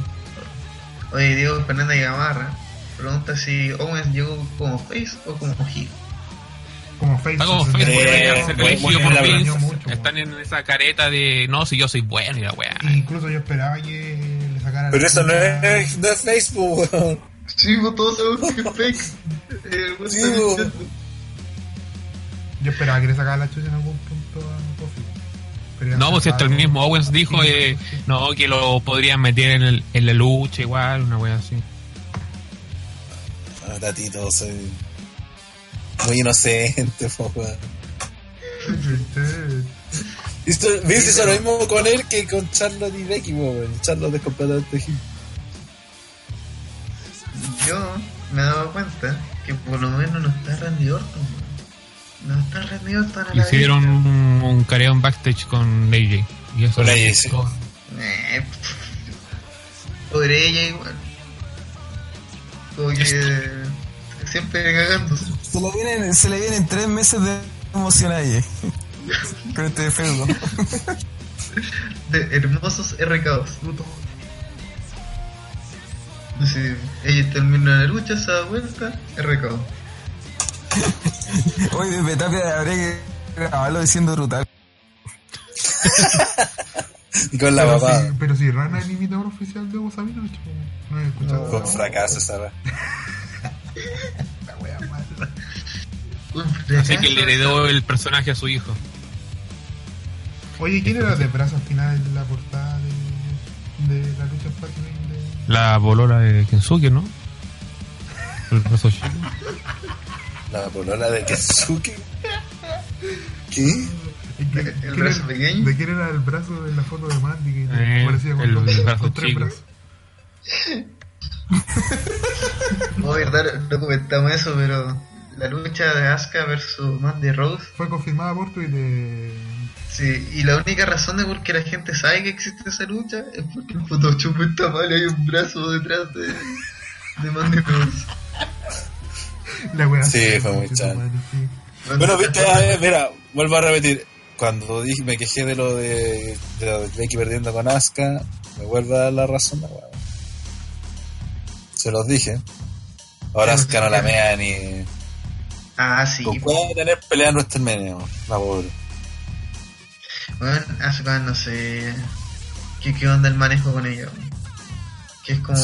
Oye, Diego Fernández Gamarra pregunta si Owens llegó como face o como heel. Como face. Está como Facebook. Eh, muy por Vince. mucho, Están en esa careta de no, si yo soy bueno y la weá. Incluso yo esperaba que le sacaran. Pero eso no es, no es Facebook, weón. Sí, pues todos sabemos que es fake. Eh, bueno, Sí. Yo esperaba que le sacara la chucha en algún punto a ya No, pues hasta el mismo Owens dijo eh, no que lo podrían meter en, el, en la lucha igual, una wea así. Ah, tatito, soy muy inocente, po, weón. Hizo- Vince hizo lo mismo con él que con Charlotte y Becky, weón. Charlotte es completamente gil. Yo me he dado cuenta que por lo menos no está Randy Orton. weón. No está Randy Orton a la Hicieron vista. un, un careo en backstage con AJ. Y eso Con AJ, gustó. Eh, pobre ella igual. Como que siempre cagándose. Se le vienen, se le vienen tres meses de ella. Con este feudo. De hermosos RKOs. Sí, ella termina la lucha, se da vuelta, RKO. Oye, desde Tapia habría que grabarlo diciendo brutal. Y con la pero, papá. si, pero si Rana es el imitador oficial de pues, no he escuchado. Con fracaso, esa Así que le heredó el personaje a su hijo. Oye, ¿quién era de brazo al final de la portada de, de la lucha Fastlane de... La bolola de Kensuke, ¿no? El brazo chico. La polola de Kensuke. ¿Qué? ¿De quién- El quién brazo era- pequeño. ¿De quién era el brazo de la foto de Mandy que Eh, parecía con, el dos- brazo con tres chico. brazos? No, verdad, no comentamos eso, pero la lucha de Asuka versus Mandy Rose. Fue confirmada por Twitter. Sí, y la única razón de por qué la gente sabe que existe esa lucha es porque el Photoshop está mal y hay un brazo detrás de, de Mandy Rose. La wea Sí, fue muy sí. Bueno, viste, a ver, mira, vuelvo a repetir. Cuando dije, me quejé de lo de, de, lo de Becky perdiendo con Asuka, me vuelve a dar la razón. la weá. Se los dije. Ahora Asuka no la mea ni. Ah, sí. Con puede tener pelea en meneo, la pobre. Bueno, Asuka no sé qué, qué onda el manejo con ella. weón. Que es como...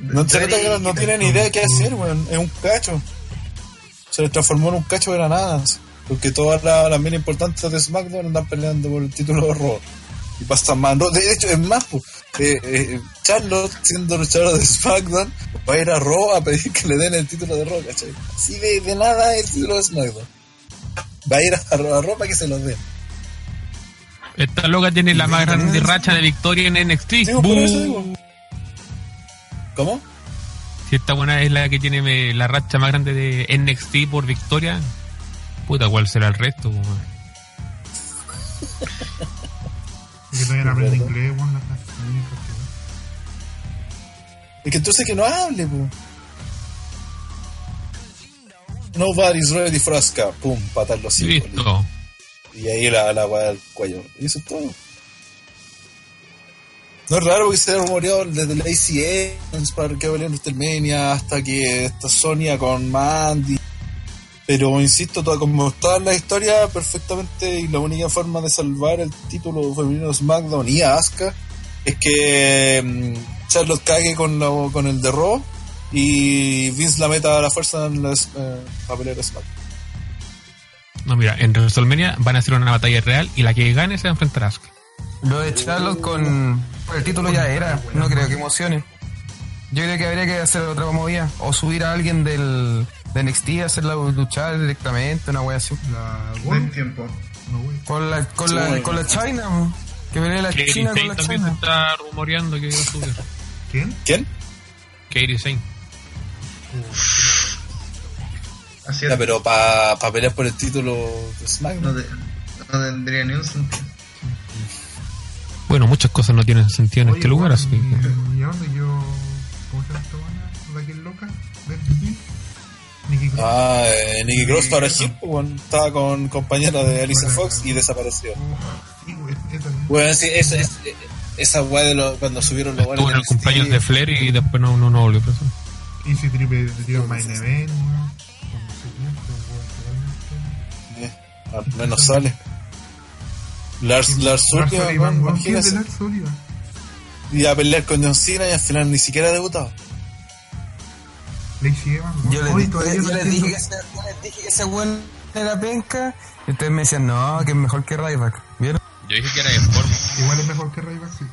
No, se nota que no, no tiene ni idea de qué hacer, weón. Es un cacho. Se le transformó en un cacho de granadas. Porque todas las las minas importantes de SmackDown andan peleando por el título de Raw. Y pasan más. No, de hecho, es más, pues, eh, eh, Charlotte, siendo luchadora de SmackDown, va a ir a Raw a pedir que le den el título de Raw, ¿cachai? Así de, de nada el título de SmackDown. Va a ir a, a Raw para que se los den. Esta loca tiene la más grande racha de victoria en NXT. Digo, por eso ¡Bú! digo. ¿Cómo? Si esta buena es la que tiene la racha más grande de NXT por victoria, puta, ¿cuál será el resto? Es que todavía no aprende inglés, weón, que- Es que entonces que no hable, po. Nobody's ready for Asuka. Pum, patar los cinco. Listo. Y ahí la, la weá del cuello. Y eso es todo. No es raro porque se ha rumoreado desde la ACA para que en WrestleMania hasta que esta Sonia con Mandy. Pero insisto, toda, como toda la historia, perfectamente y la única forma de salvar el título femenino de SmackDown y a Asuka es que mm, Charlotte cague con, la, con el de Raw y Vince la meta a la fuerza en la eh, a pelear a SmackDown. No, mira, en WrestleMania van a hacer una batalla real y la que gane se va a enfrentar a Asuka. Lo de Charlotte con. por el título ya era. No creo que emocione. Yo creo que habría que hacer otra movida. O subir a alguien del. De NXT a hacerla luchar directamente, una wea así. La Buen Gold, tiempo. Con la, con Sí, la, bueno. con la China, mo. que pelee la Katie China con Sane la se China. está rumoreando que va a subir. ¿Quién? ¿Quién? Katie Sane. Así Ya, es. pero para pelear por el título de SmackDown. No, te- no tendría ni un sentido. Bueno, muchas cosas no tienen sentido en Oye, este lugar, weón, así que... ¿Y y a dónde yo.? ¿Cómo se llama esta buena? ¿La que es loca? ¿De Nikki Cross. Ah, eh, Nicky Cross para Hip, bueno, estaba con compañera de Alicia Fox y desapareció. Sí, güey, esa. Bueno, sí, esa, es- esa weá de lo, cuando subieron los Estuvo en el cumpleaños de Flair y después no, no, no volvió a pasar. Easy Triple de tiro Main Event, eh, al menos sale. Lars, Lars Sullivan, Sullivan, weón, weón. ¿Quién es de imagínese. Lars Sullivan? Y a pelear con John Cena y al final ni siquiera ha debutado. Lacey Evans, weón. Yo les, Hoy dije- todavía yo no les entiendo- dije que ese, yo les dije que ese weón era penca. Y ustedes me decían, no, que es mejor que Ryback. ¿Vieron? Yo dije que era de forma. Igual es mejor que Ryback, sí.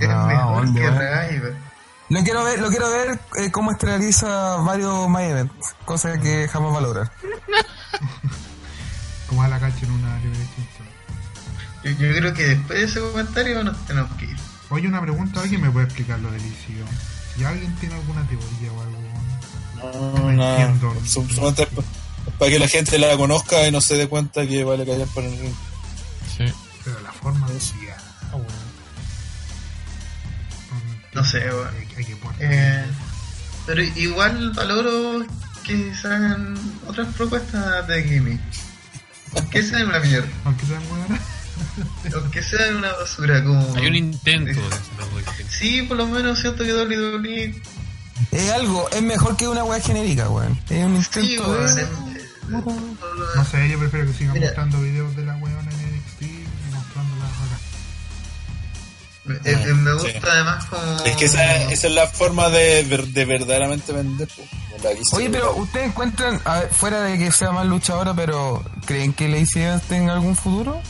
Es No, mejor ¿dónde, que? Ryback. Lo quiero ver, lo quiero ver eh, cómo esteriliza varios My Events, cosa que jamás va a lograr. Como a la cancha en una libre. Yo, yo creo que después de ese comentario nos tenemos que ir. Oye, una pregunta, ¿alguien me puede explicar lo del ICO? Si alguien tiene alguna teoría o algo, weón. No, No entiendo. Es pa- para que la gente la conozca y no se dé cuenta que vale callar por el ring. Sí. pero la forma de decía, weón. No sé, weón. Hay, hay que poner. Eh, pero igual valoro que se hagan otras propuestas de gimmick. Aunque sea una mierda. Aunque sean buenas. Aunque sea una basura como... Hay un intento. Sí, por lo menos siento que WWE... Es algo, es mejor que una weá genérica, weón. Es un Sí, intento weón, de... eh, No sé, yo prefiero que sigan Mira. mostrando videos de la weona en NXT y mostrándolas acá. eh, eh, me gusta Sí. además como... Es que esa, esa es la forma de, ver- de verdaderamente vender. hizo- Oye, pero ustedes encuentran, a ver, fuera de que sea más luchadora, pero ¿creen que Lacey Evans tenga algún futuro?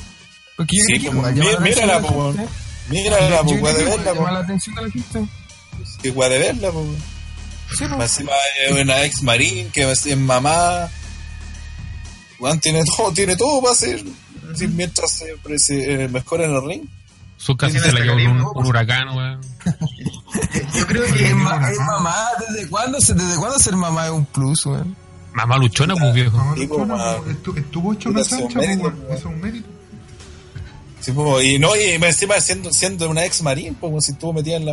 Porque yo Sí, creo que como- igual llama mí- la atención mírala, po. Mírala, po, de igual verla, llama po. la atención a la gente. Que de verla, po. Sí, po. Más Encima es una ex marín que es mamá. Juan tiene todo, tiene todo para hacer. Sí, mientras se, se, eh, mejora en el ring. Su casa Tiene se la llevó un, un huracán, weón. Yo creo Es, que... ma- es mamá, ¿desde cuándo, se- ¿desde cuándo ser mamá es un plus, weón? Mamá luchona, pues viejo. Sí, Luchona, estu- estuvo hecho una es weón. weón. Eso es un mérito. Sí, po, y no, y encima siendo, siendo una ex marín, como si estuvo metida en la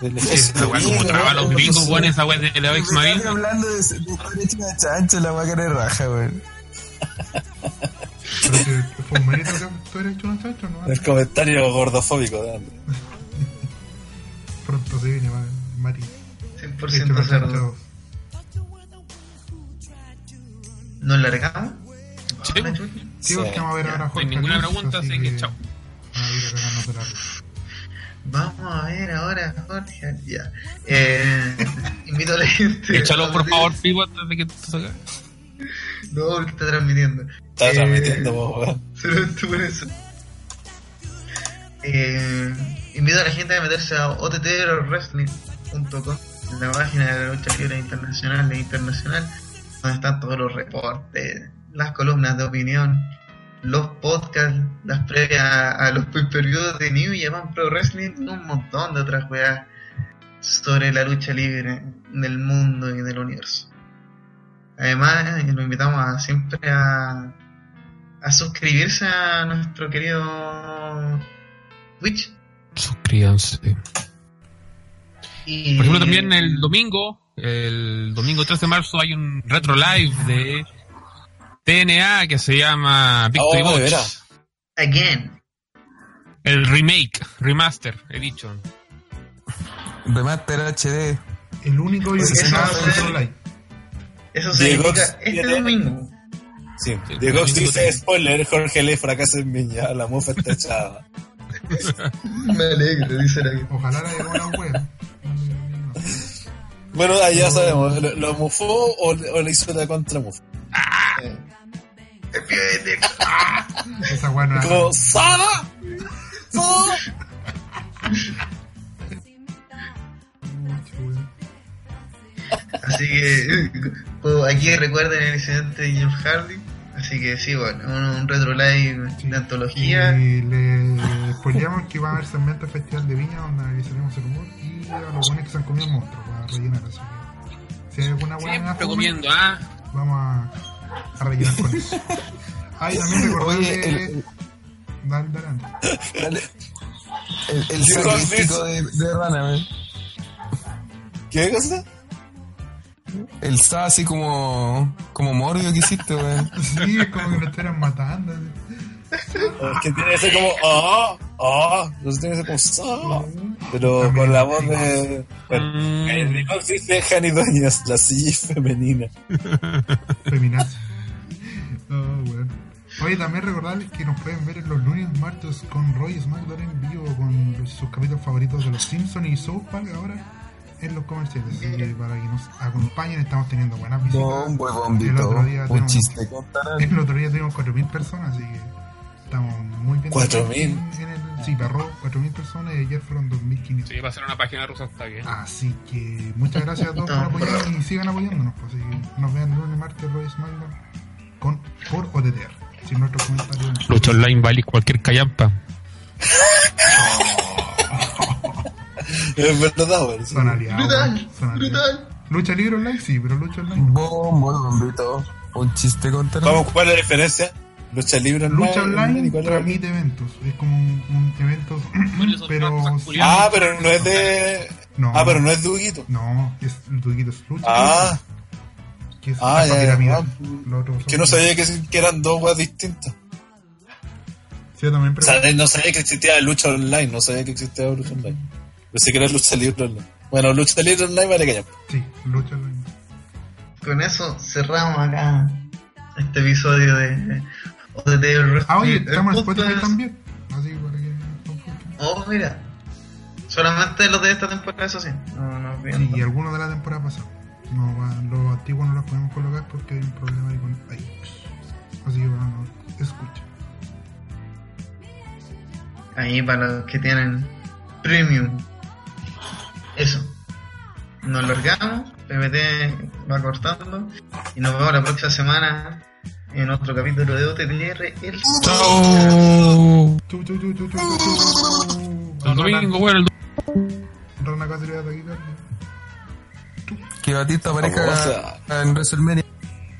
de ejército. Esa weá como traba los gringos, weón, esa weá de la ex. Están hablando de, de una chancha, la weá que era raja, weón. El comentario gordofóbico de. Pronto se viene, Mati. 100% Hecho una cerdo. ¿Nos largamos? Sí. Sí, porque vamos a ver ahora No hay Jorge ninguna Cruz, pregunta, así que chao. Vamos a ver ahora, Jorge. Ya. Eh, invito a la gente. Échalo, por favor, Pivo, antes de que te salga. No, porque está transmitiendo. Está Eh, transmitiendo, weón. Solamente por eso. Eh, invito a la gente a meterse a ottrwrestling.com, la página de la lucha libre internacional e internacional, donde están todos los reportes, las columnas de opinión, los podcasts, las previas a los pay-per-views de New Japan Pro Wrestling y un montón de otras weas sobre la lucha libre del mundo y del universo. Además, eh, lo invitamos a siempre a, a suscribirse a nuestro querido Twitch. Suscríbanse. Y... Por ejemplo, también el domingo, el domingo 3 de marzo, hay un retro live de TNA que se llama Victory Oh, de Watch. veras. Again. El remake, remaster, he dicho. Remaster HD. El único y Porque que se eso. Eso significa este tiene- domingo. Sí. Sí, Diego domingo dice spoiler, Jorge le fracasa en Viña, la mofa está echada. Me alegro, dice la Ojalá la llegó la web. Bueno, ahí ya sabemos, ¿lo, lo mufó o, o le hizo la contra mufa? Esa era. Como, ¡Sa! ¡Sa! Así que pues, aquí recuerden el incidente de Jeff Hardy. Así que sí, bueno, un, un retro live de antología. Y le spoileamos que va a haber segmento Festival de Viña donde analizaremos el humor y a los buenos que se han comido monstruos para rellenar. Así que si hay alguna buena Siempre comiendo, ¿ah? vamos a, a rellenar con eso. Ah, y también recordarle. Oye, el- Dale, dale. Dale. El, el de, de rana, weón. ¿Qué cosa? El sa así como. como mordio que hiciste, weón. Sí, es como que lo estuvieran matando. Es que tiene que ser como, ¡ah! ¡Ah! No sé, tiene que ser como, ¡ah! Pero con la voz de. Bueno, Mm. el dice Jani Doñas, la silla femenina. Feminazi. Oh, bueno. Oye, también recordarles que nos pueden ver en los lunes y martes con Roy SmackDown en vivo con sus capítulos favoritos de los Simpsons y South Park ahora en los comerciales. Así que para que nos acompañen, estamos teniendo buenas visitas. Buen El bombito. otro día Un tenemos- chiste. El otro día tuvimos 4.000 personas, así que estamos muy bien. 4.000. En el- Sí, perro, 4.000 personas y ayer fueron 2.500. Sí, va a ser una página rusa, está bien. Así que muchas gracias a todos por apoyarnos y sigan apoyándonos. Pues, así que nos vean el lunes, martes, Roy SmackDown con, por OTTR. Sin nuestros comentarios. Lucha online vale cualquier callampa. Es verdad, sí. Son aliados. Brutal, son brutal. Lucha libre online, sí, pero lucha online. Bom, buen bombito. Un chiste contarán. Vamos, ¿cuál es la diferencia? Lucha libre Lucha online ¿y cuál es la- transmite eventos. Es como un, un evento, pero. Ah, pero no es de. No. Ah, pero no es de Huguito. No, es Duquito es lucha. Ah, libre, que es ah, ya, piramidal. ah, que no sabía que, que eran dos weas distintas. Sí, yo también O sea, no sabía que existía lucha online, no sabía que existía lucha online. Pensé que era lucha libre online. Bueno, lucha libre online vale que ya. Sí, lucha online. Con eso cerramos acá este episodio de OTT Ah, oye, el estamos en. Spotify también. Así para que. Oh, mira. Solamente los de esta temporada, eso sí. No, no, Sí, y algunos de la temporada pasada. No, va- los antiguos no los podemos colocar porque hay un problema ahí con iTunes. Así que bueno, no, escucha. Ahí para los que tienen premium. Eso. Nos largamos. PPT va cortando. Y nos vemos la próxima semana en otro capítulo de OTTR. El Chao. El domingo, bueno, el taquicardia. Que Batista aparezca en WrestleMania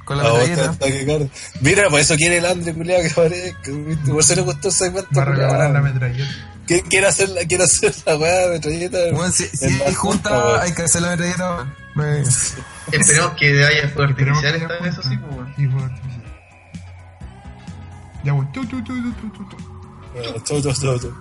con la carga. Mira, por eso quiere el Andre culiado que aparezca. Por eso le gustó el segmento. Va a culiao. regalar la metralleta. ¿Quién quiere hacer la, quiere hacer la weá de metralleta? Bueno, si, si junta, hay que hacer la metralleta. Esperemos que haya fuego Esperemos que artificial haya esta vez, eso sí, pues, ya voy. Tu, tu, tu, tu, tu, tu. Todo, todo, todo.